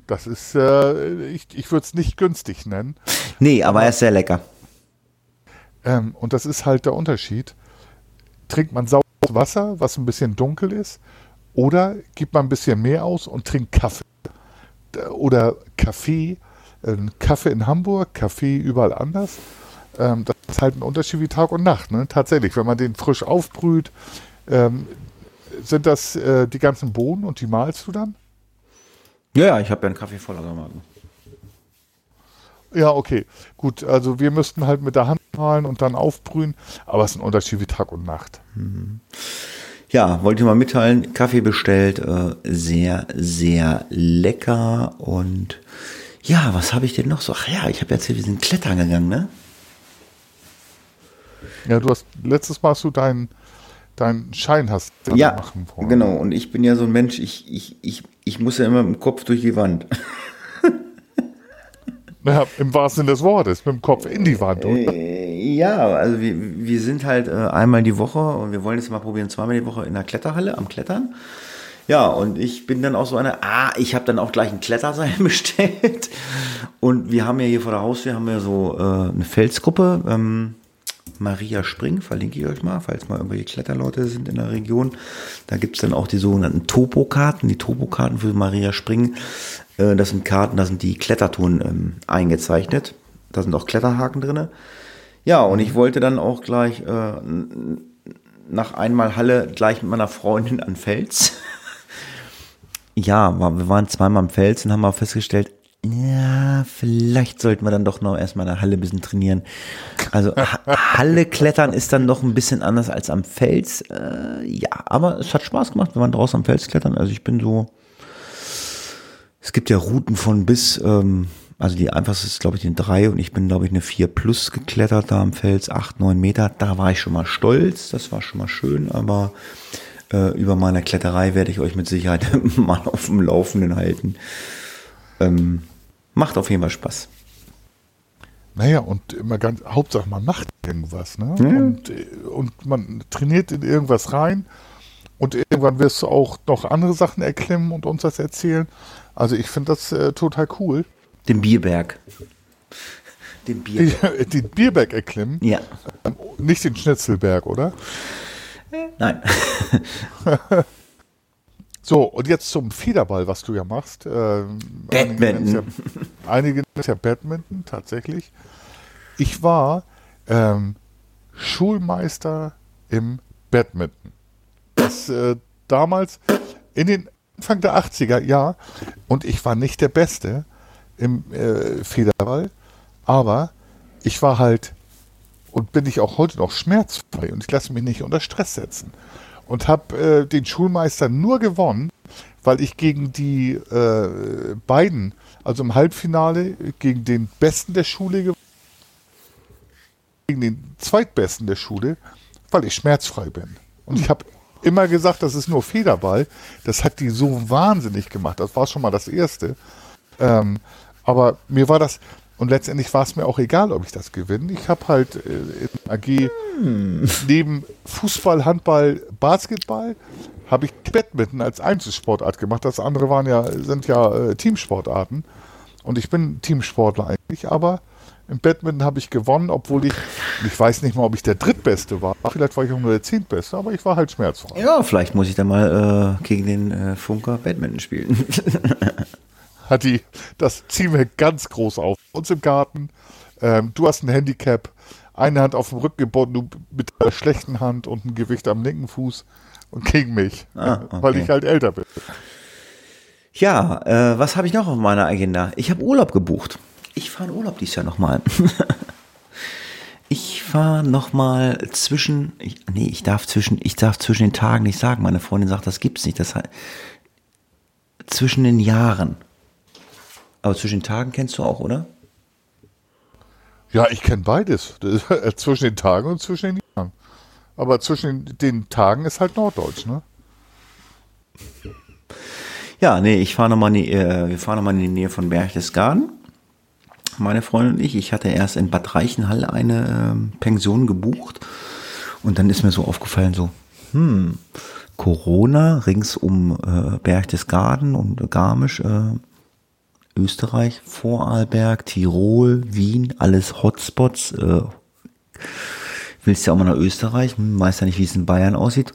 Das ist, äh, ich, ich würde es nicht günstig nennen. Nee, aber er ist sehr lecker. Ähm, und das ist halt der Unterschied. Trinkt man saures Wasser, was ein bisschen dunkel ist, oder gibt man ein bisschen mehr aus und trinkt Kaffee. Oder Kaffee, äh, Kaffee in Hamburg, Kaffee überall anders. Ähm, das ist halt ein Unterschied wie Tag und Nacht. Ne? Tatsächlich, wenn man den frisch aufbrüht, ähm, sind das äh, die ganzen Bohnen und die malst du dann? Ja, ja ich habe ja einen Kaffee voller Tomaten. Ja, okay. Gut, also wir müssten halt mit der Hand malen und dann aufbrühen, aber es ist ein Unterschied wie Tag und Nacht. Mhm. Ja, wollte ich mal mitteilen, Kaffee bestellt, äh, sehr, sehr lecker und ja, was habe ich denn noch so? Ach ja, ich habe erzählt, wir sind klettern gegangen, ne? Ja, du hast letztes Mal hast du deinen deinen Schein hast ja, machen wollen. Genau, und ich bin ja so ein Mensch, ich, ich, ich, ich muss ja immer mit dem Kopf durch die Wand. Ja, im wahrsten Sinne des Wortes, mit dem Kopf in die Wand. Oder? Äh, ja, also wir, wir sind halt äh, einmal die Woche und wir wollen jetzt mal probieren, zweimal die Woche in der Kletterhalle am Klettern. Ja, und ich bin dann auch so eine, ah, ich habe dann auch gleich ein Kletterseil bestellt. Und wir haben ja hier vor der Haustür haben wir so äh, eine Felsgruppe, ähm, Maria Spring, verlinke ich euch mal, falls mal irgendwelche Kletterleute sind in der Region. Da gibt es dann auch die sogenannten Topo-Karten. Die Topo-Karten für Maria Spring äh, das sind Karten, da sind die Klettertouren ähm, eingezeichnet. Da sind auch Kletterhaken drin. Ja, und ich wollte dann auch gleich äh, nach einmal Halle gleich mit meiner Freundin an Fels. ja, wir waren zweimal am Fels und haben mal festgestellt, ja, vielleicht sollten wir dann doch noch erstmal in der Halle ein bisschen trainieren. Also Halle klettern ist dann noch ein bisschen anders als am Fels. Äh, ja, aber es hat Spaß gemacht. Wir waren draußen am Fels klettern. Also ich bin so es gibt ja Routen von bis, ähm, also die einfachste ist, glaube ich, den drei und ich bin, glaube ich, eine 4 plus geklettert da am Fels, 8, 9 Meter. Da war ich schon mal stolz, das war schon mal schön, aber äh, über meine Kletterei werde ich euch mit Sicherheit mal auf dem Laufenden halten. Ähm, macht auf jeden Fall Spaß. Naja, und immer ganz, Hauptsache man macht irgendwas, ne? Ja. Und, und man trainiert in irgendwas rein irgendwann wirst du auch noch andere Sachen erklimmen und uns das erzählen. Also ich finde das äh, total cool. Den Bierberg. Den Bierberg. Den Bierberg erklimmen? Ja. Ähm, nicht den Schnitzelberg, oder? Nein. so, und jetzt zum Federball, was du ja machst. Ähm, Badminton. Ja, einige ist ja Badminton, tatsächlich. Ich war ähm, Schulmeister im Badminton. Das äh, damals in den Anfang der 80er, ja. Und ich war nicht der Beste im äh, Federball, aber ich war halt und bin ich auch heute noch schmerzfrei und ich lasse mich nicht unter Stress setzen. Und habe äh, den Schulmeister nur gewonnen, weil ich gegen die äh, beiden, also im Halbfinale, gegen den Besten der Schule gewonnen gegen den Zweitbesten der Schule, weil ich schmerzfrei bin. Und ich habe immer gesagt, das ist nur Federball. Das hat die so wahnsinnig gemacht. Das war schon mal das Erste. Ähm, aber mir war das, und letztendlich war es mir auch egal, ob ich das gewinne. Ich habe halt äh, in AG neben Fußball, Handball, Basketball habe ich Badminton als Einzelsportart gemacht. Das andere waren ja, sind ja äh, Teamsportarten. Und ich bin Teamsportler eigentlich, aber im Badminton habe ich gewonnen, obwohl ich, ich weiß nicht mal, ob ich der Drittbeste war. Vielleicht war ich auch nur der Zehntbeste, aber ich war halt schmerzfrei. Ja, vielleicht muss ich dann mal äh, gegen den äh, Funker Badminton spielen. Hat die, das ziehen wir ganz groß auf. Uns im Garten, ähm, du hast ein Handicap, eine Hand auf dem Rücken gebunden, du mit der schlechten Hand und ein Gewicht am linken Fuß und gegen mich, ah, okay. weil ich halt älter bin. Ja, äh, was habe ich noch auf meiner Agenda? Ich habe Urlaub gebucht. Ich fahre in Urlaub dieses Jahr nochmal. ich fahre nochmal zwischen, ich, nee, ich darf zwischen, ich darf zwischen den Tagen nicht sagen. Meine Freundin sagt, das gibt's nicht. Das heißt, zwischen den Jahren. Aber zwischen den Tagen kennst du auch, oder? Ja, ich kenne beides. zwischen den Tagen und zwischen den Jahren. Aber zwischen den Tagen ist halt Norddeutsch, ne? Ja, nee, ich fahre nochmal, äh, wir fahren nochmal in die Nähe von Berchtesgaden meine Freundin und ich. Ich hatte erst in Bad Reichenhall eine äh, Pension gebucht und dann ist mir so aufgefallen, so, hm, Corona rings um äh, Berchtesgaden und Garmisch, äh, Österreich, Vorarlberg, Tirol, Wien, alles Hotspots. Äh, willst ja auch mal nach Österreich, hm, weiß ja nicht, wie es in Bayern aussieht.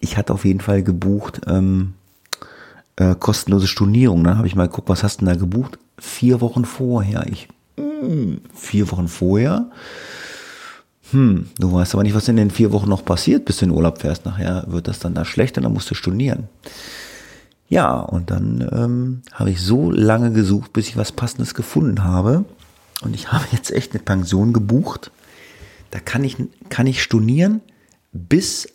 Ich hatte auf jeden Fall gebucht ähm, äh, kostenlose Stornierung. Dann habe ich mal geguckt, was hast du denn da gebucht? Vier Wochen vorher. Ich, hm, vier Wochen vorher? Hm, du weißt aber nicht, was in den vier Wochen noch passiert, bis du in Urlaub fährst. Nachher wird das dann da schlecht und dann musst du stornieren. Ja, und dann ähm, habe ich so lange gesucht, bis ich was Passendes gefunden habe. Und ich habe jetzt echt eine Pension gebucht. Da kann ich, kann ich stornieren bis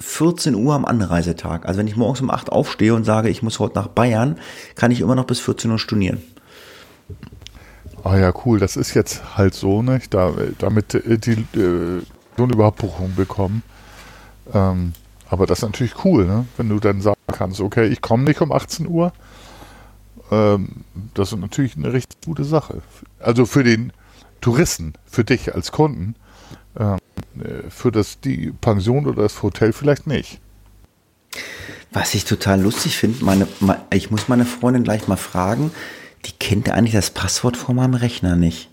14 Uhr am Anreisetag. Also wenn ich morgens um 8 aufstehe und sage, ich muss heute nach Bayern, kann ich immer noch bis 14 Uhr stornieren. Ah ja, cool. Das ist jetzt halt so, ne? Da, damit äh, die äh, so überhaupt Buchung bekommen. Ähm, aber das ist natürlich cool, ne? Wenn du dann sagen kannst, okay, ich komme nicht um 18 Uhr. Ähm, das ist natürlich eine richtig gute Sache. Also für den Touristen, für dich als Kunden, ähm, äh, für das, die Pension oder das Hotel vielleicht nicht. Was ich total lustig finde, meine, ich muss meine Freundin gleich mal fragen, die kennt eigentlich das Passwort von meinem Rechner nicht.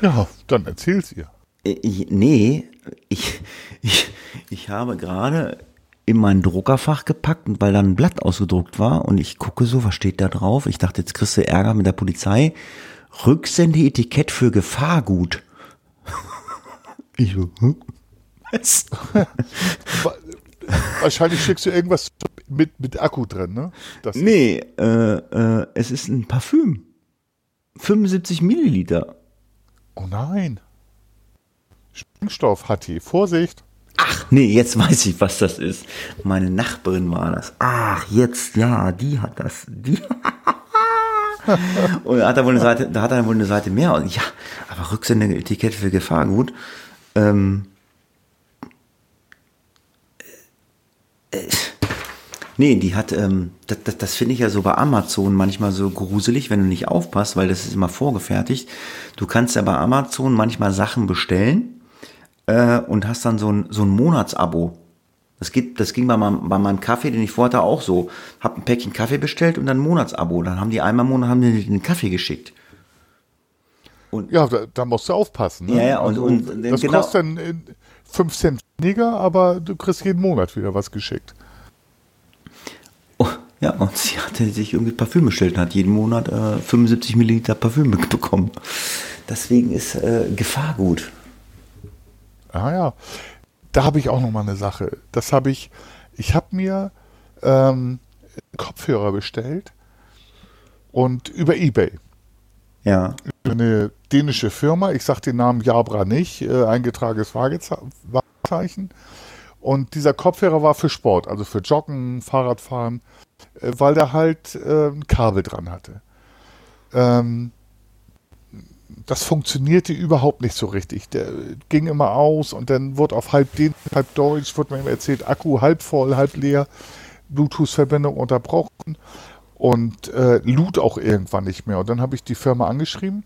Ja, dann erzähl's ihr. Ich, nee, ich, ich, ich habe gerade in mein Druckerfach gepackt, weil da ein Blatt ausgedruckt war und ich gucke so, was steht da drauf? Ich dachte, jetzt kriegst du Ärger mit der Polizei. Rücksendeetikett für Gefahrgut. Ich so, hm? Was? Wahrscheinlich schickst du irgendwas mit, mit Akku drin, ne? Das nee, äh, äh, es ist ein Parfüm. 75 Milliliter. Oh nein. Sprengstoff, Hatti. Vorsicht. Ach, nee, jetzt weiß ich, was das ist. Meine Nachbarin war das. Ach, jetzt, ja, die hat das. Die. und da hat er wohl eine Seite, da hat er wohl eine Seite mehr. Und ja, aber Rücksende-Etikette für Gefahrgut. Ähm, äh, nee, die hat, ähm, das, das, das finde ich ja so bei Amazon manchmal so gruselig, wenn du nicht aufpasst, weil das ist immer vorgefertigt. Du kannst ja bei Amazon manchmal Sachen bestellen, äh, und hast dann so ein, so ein Monatsabo. Das, geht, das ging bei meinem, bei meinem Kaffee, den ich vorhatte, auch so. Hab ein Päckchen Kaffee bestellt und dann ein Monatsabo. Dann haben die einmal im Monat haben die den Kaffee geschickt. Und ja, da, da musst du aufpassen. Ne? Ja, ja, und, also, und das genau. kostet dann 5 Cent weniger, aber du kriegst jeden Monat wieder was geschickt. Ja, und sie hatte sich irgendwie Parfüm bestellt und hat jeden Monat äh, 75 Milliliter Parfüm bekommen. Deswegen ist äh, Gefahr gut. Ah ja, da habe ich auch noch mal eine Sache. Das habe ich, ich habe mir ähm, Kopfhörer bestellt und über eBay. Ja. Eine dänische Firma, ich sage den Namen Jabra nicht, äh, eingetragenes Wahrzeichen. Und dieser Kopfhörer war für Sport, also für Joggen, Fahrradfahren, weil der halt äh, ein Kabel dran hatte. Ähm, das funktionierte überhaupt nicht so richtig. Der ging immer aus und dann wurde auf halb den, halb Deutsch, wurde mir immer erzählt, Akku halb voll, halb leer, Bluetooth-Verbindung unterbrochen und äh, lud auch irgendwann nicht mehr. Und dann habe ich die Firma angeschrieben.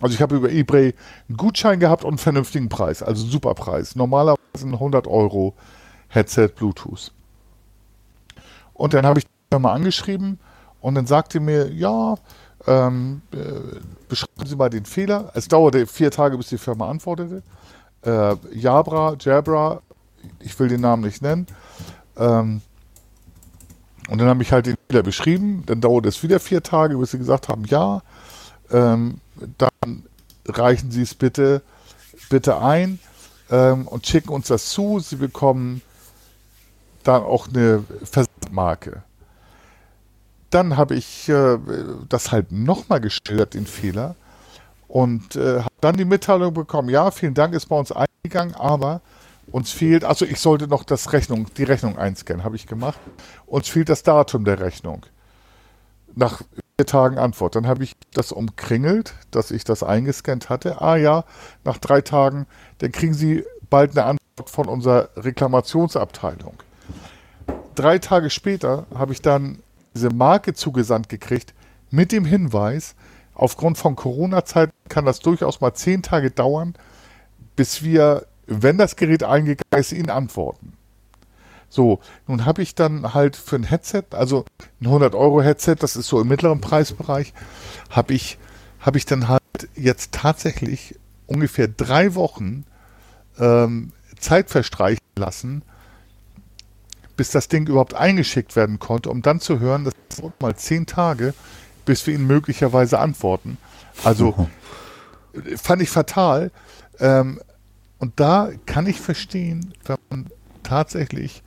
Also ich habe über eBay einen Gutschein gehabt und einen vernünftigen Preis, also einen super Preis. Normalerweise ein 100 Euro Headset Bluetooth. Und dann habe ich die Firma angeschrieben und dann sagte mir, ja, ähm, äh, beschreiben Sie mal den Fehler. Es dauerte vier Tage, bis die Firma antwortete. Äh, Jabra, Jabra, ich will den Namen nicht nennen. Ähm, und dann habe ich halt den Fehler beschrieben. Dann dauert es wieder vier Tage, bis sie gesagt haben, ja, ähm, dann reichen Sie es bitte, bitte ein ähm, und schicken uns das zu. Sie bekommen dann auch eine Versandmarke. Dann habe ich äh, das halt nochmal geschildert, den Fehler, und äh, habe dann die Mitteilung bekommen, ja, vielen Dank, ist bei uns eingegangen, aber uns fehlt, also ich sollte noch das Rechnung, die Rechnung einscannen, habe ich gemacht. Uns fehlt das Datum der Rechnung. Nach vier Tagen Antwort. Dann habe ich das umkringelt, dass ich das eingescannt hatte. Ah ja, nach drei Tagen, dann kriegen Sie bald eine Antwort von unserer Reklamationsabteilung. Drei Tage später habe ich dann diese Marke zugesandt gekriegt mit dem Hinweis, aufgrund von Corona-Zeit kann das durchaus mal zehn Tage dauern, bis wir wenn das Gerät eingegangen ist, Ihnen antworten. So, nun habe ich dann halt für ein Headset, also ein 100-Euro-Headset, das ist so im mittleren Preisbereich, habe ich, hab ich dann halt jetzt tatsächlich ungefähr drei Wochen ähm, Zeit verstreichen lassen, bis das Ding überhaupt eingeschickt werden konnte, um dann zu hören, das dauert mal zehn Tage, bis wir Ihnen möglicherweise antworten. Also fand ich fatal. Ähm, und da kann ich verstehen, wenn man tatsächlich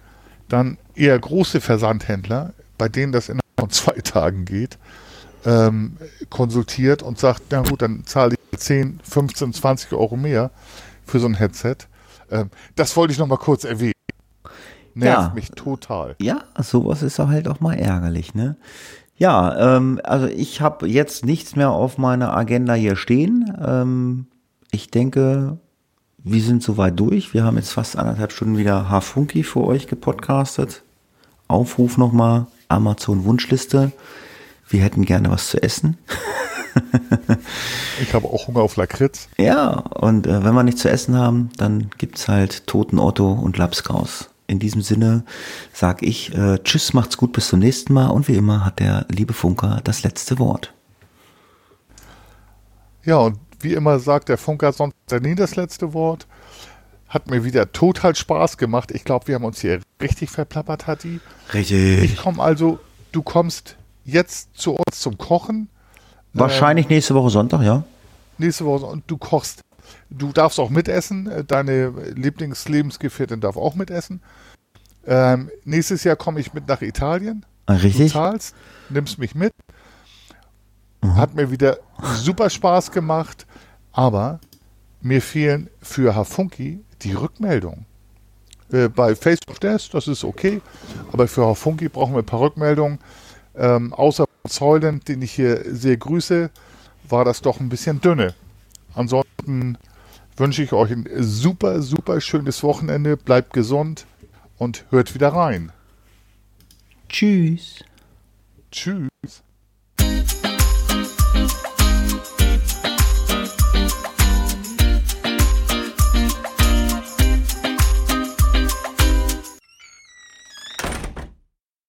dann eher große Versandhändler, bei denen das innerhalb von zwei Tagen geht, ähm, konsultiert und sagt, na gut, dann zahle ich 10, 15, 20 Euro mehr für so ein Headset. Ähm, das wollte ich noch mal kurz erwähnen. Nervt ja. mich total. Ja, sowas ist halt auch mal ärgerlich, ne? Ja, ähm, also ich habe jetzt nichts mehr auf meiner Agenda hier stehen. Ähm, ich denke, wir sind soweit durch. Wir haben jetzt fast anderthalb Stunden wieder Hafunki für euch gepodcastet. Aufruf nochmal, Amazon Wunschliste. Wir hätten gerne was zu essen. ich habe auch Hunger auf Lakritz. Ja, und äh, wenn wir nichts zu essen haben, dann gibt's halt Toten Otto und Lapskaus. In diesem Sinne sag ich äh, Tschüss, macht's gut, bis zum nächsten Mal und wie immer hat der liebe Funker das letzte Wort. Ja, und wie immer sagt der Funker sonst nie das letzte Wort. Hat mir wieder total Spaß gemacht. Ich glaube, wir haben uns hier richtig verplappert, Hatti. Richtig. Ich komme also, du kommst jetzt zu uns zum Kochen. Wahrscheinlich ähm, nächste Woche Sonntag, ja. Nächste Woche und du kochst. Du darfst auch mitessen. Deine Lieblingslebensgefährtin darf auch mitessen. Ähm, nächstes Jahr komme ich mit nach Italien. Ah, richtig. Du zahlst, nimmst mich mit. Mhm. Hat mir wieder super Spaß gemacht, aber mir fehlen für Hafunki die Rückmeldungen. Äh, bei Facebook das, das ist okay, aber für Hafunki brauchen wir ein paar Rückmeldungen. Ähm, außer Zeulen, den ich hier sehr grüße, war das doch ein bisschen dünne. Ansonsten wünsche ich euch ein super, super schönes Wochenende. Bleibt gesund und hört wieder rein. Tschüss. Tschüss.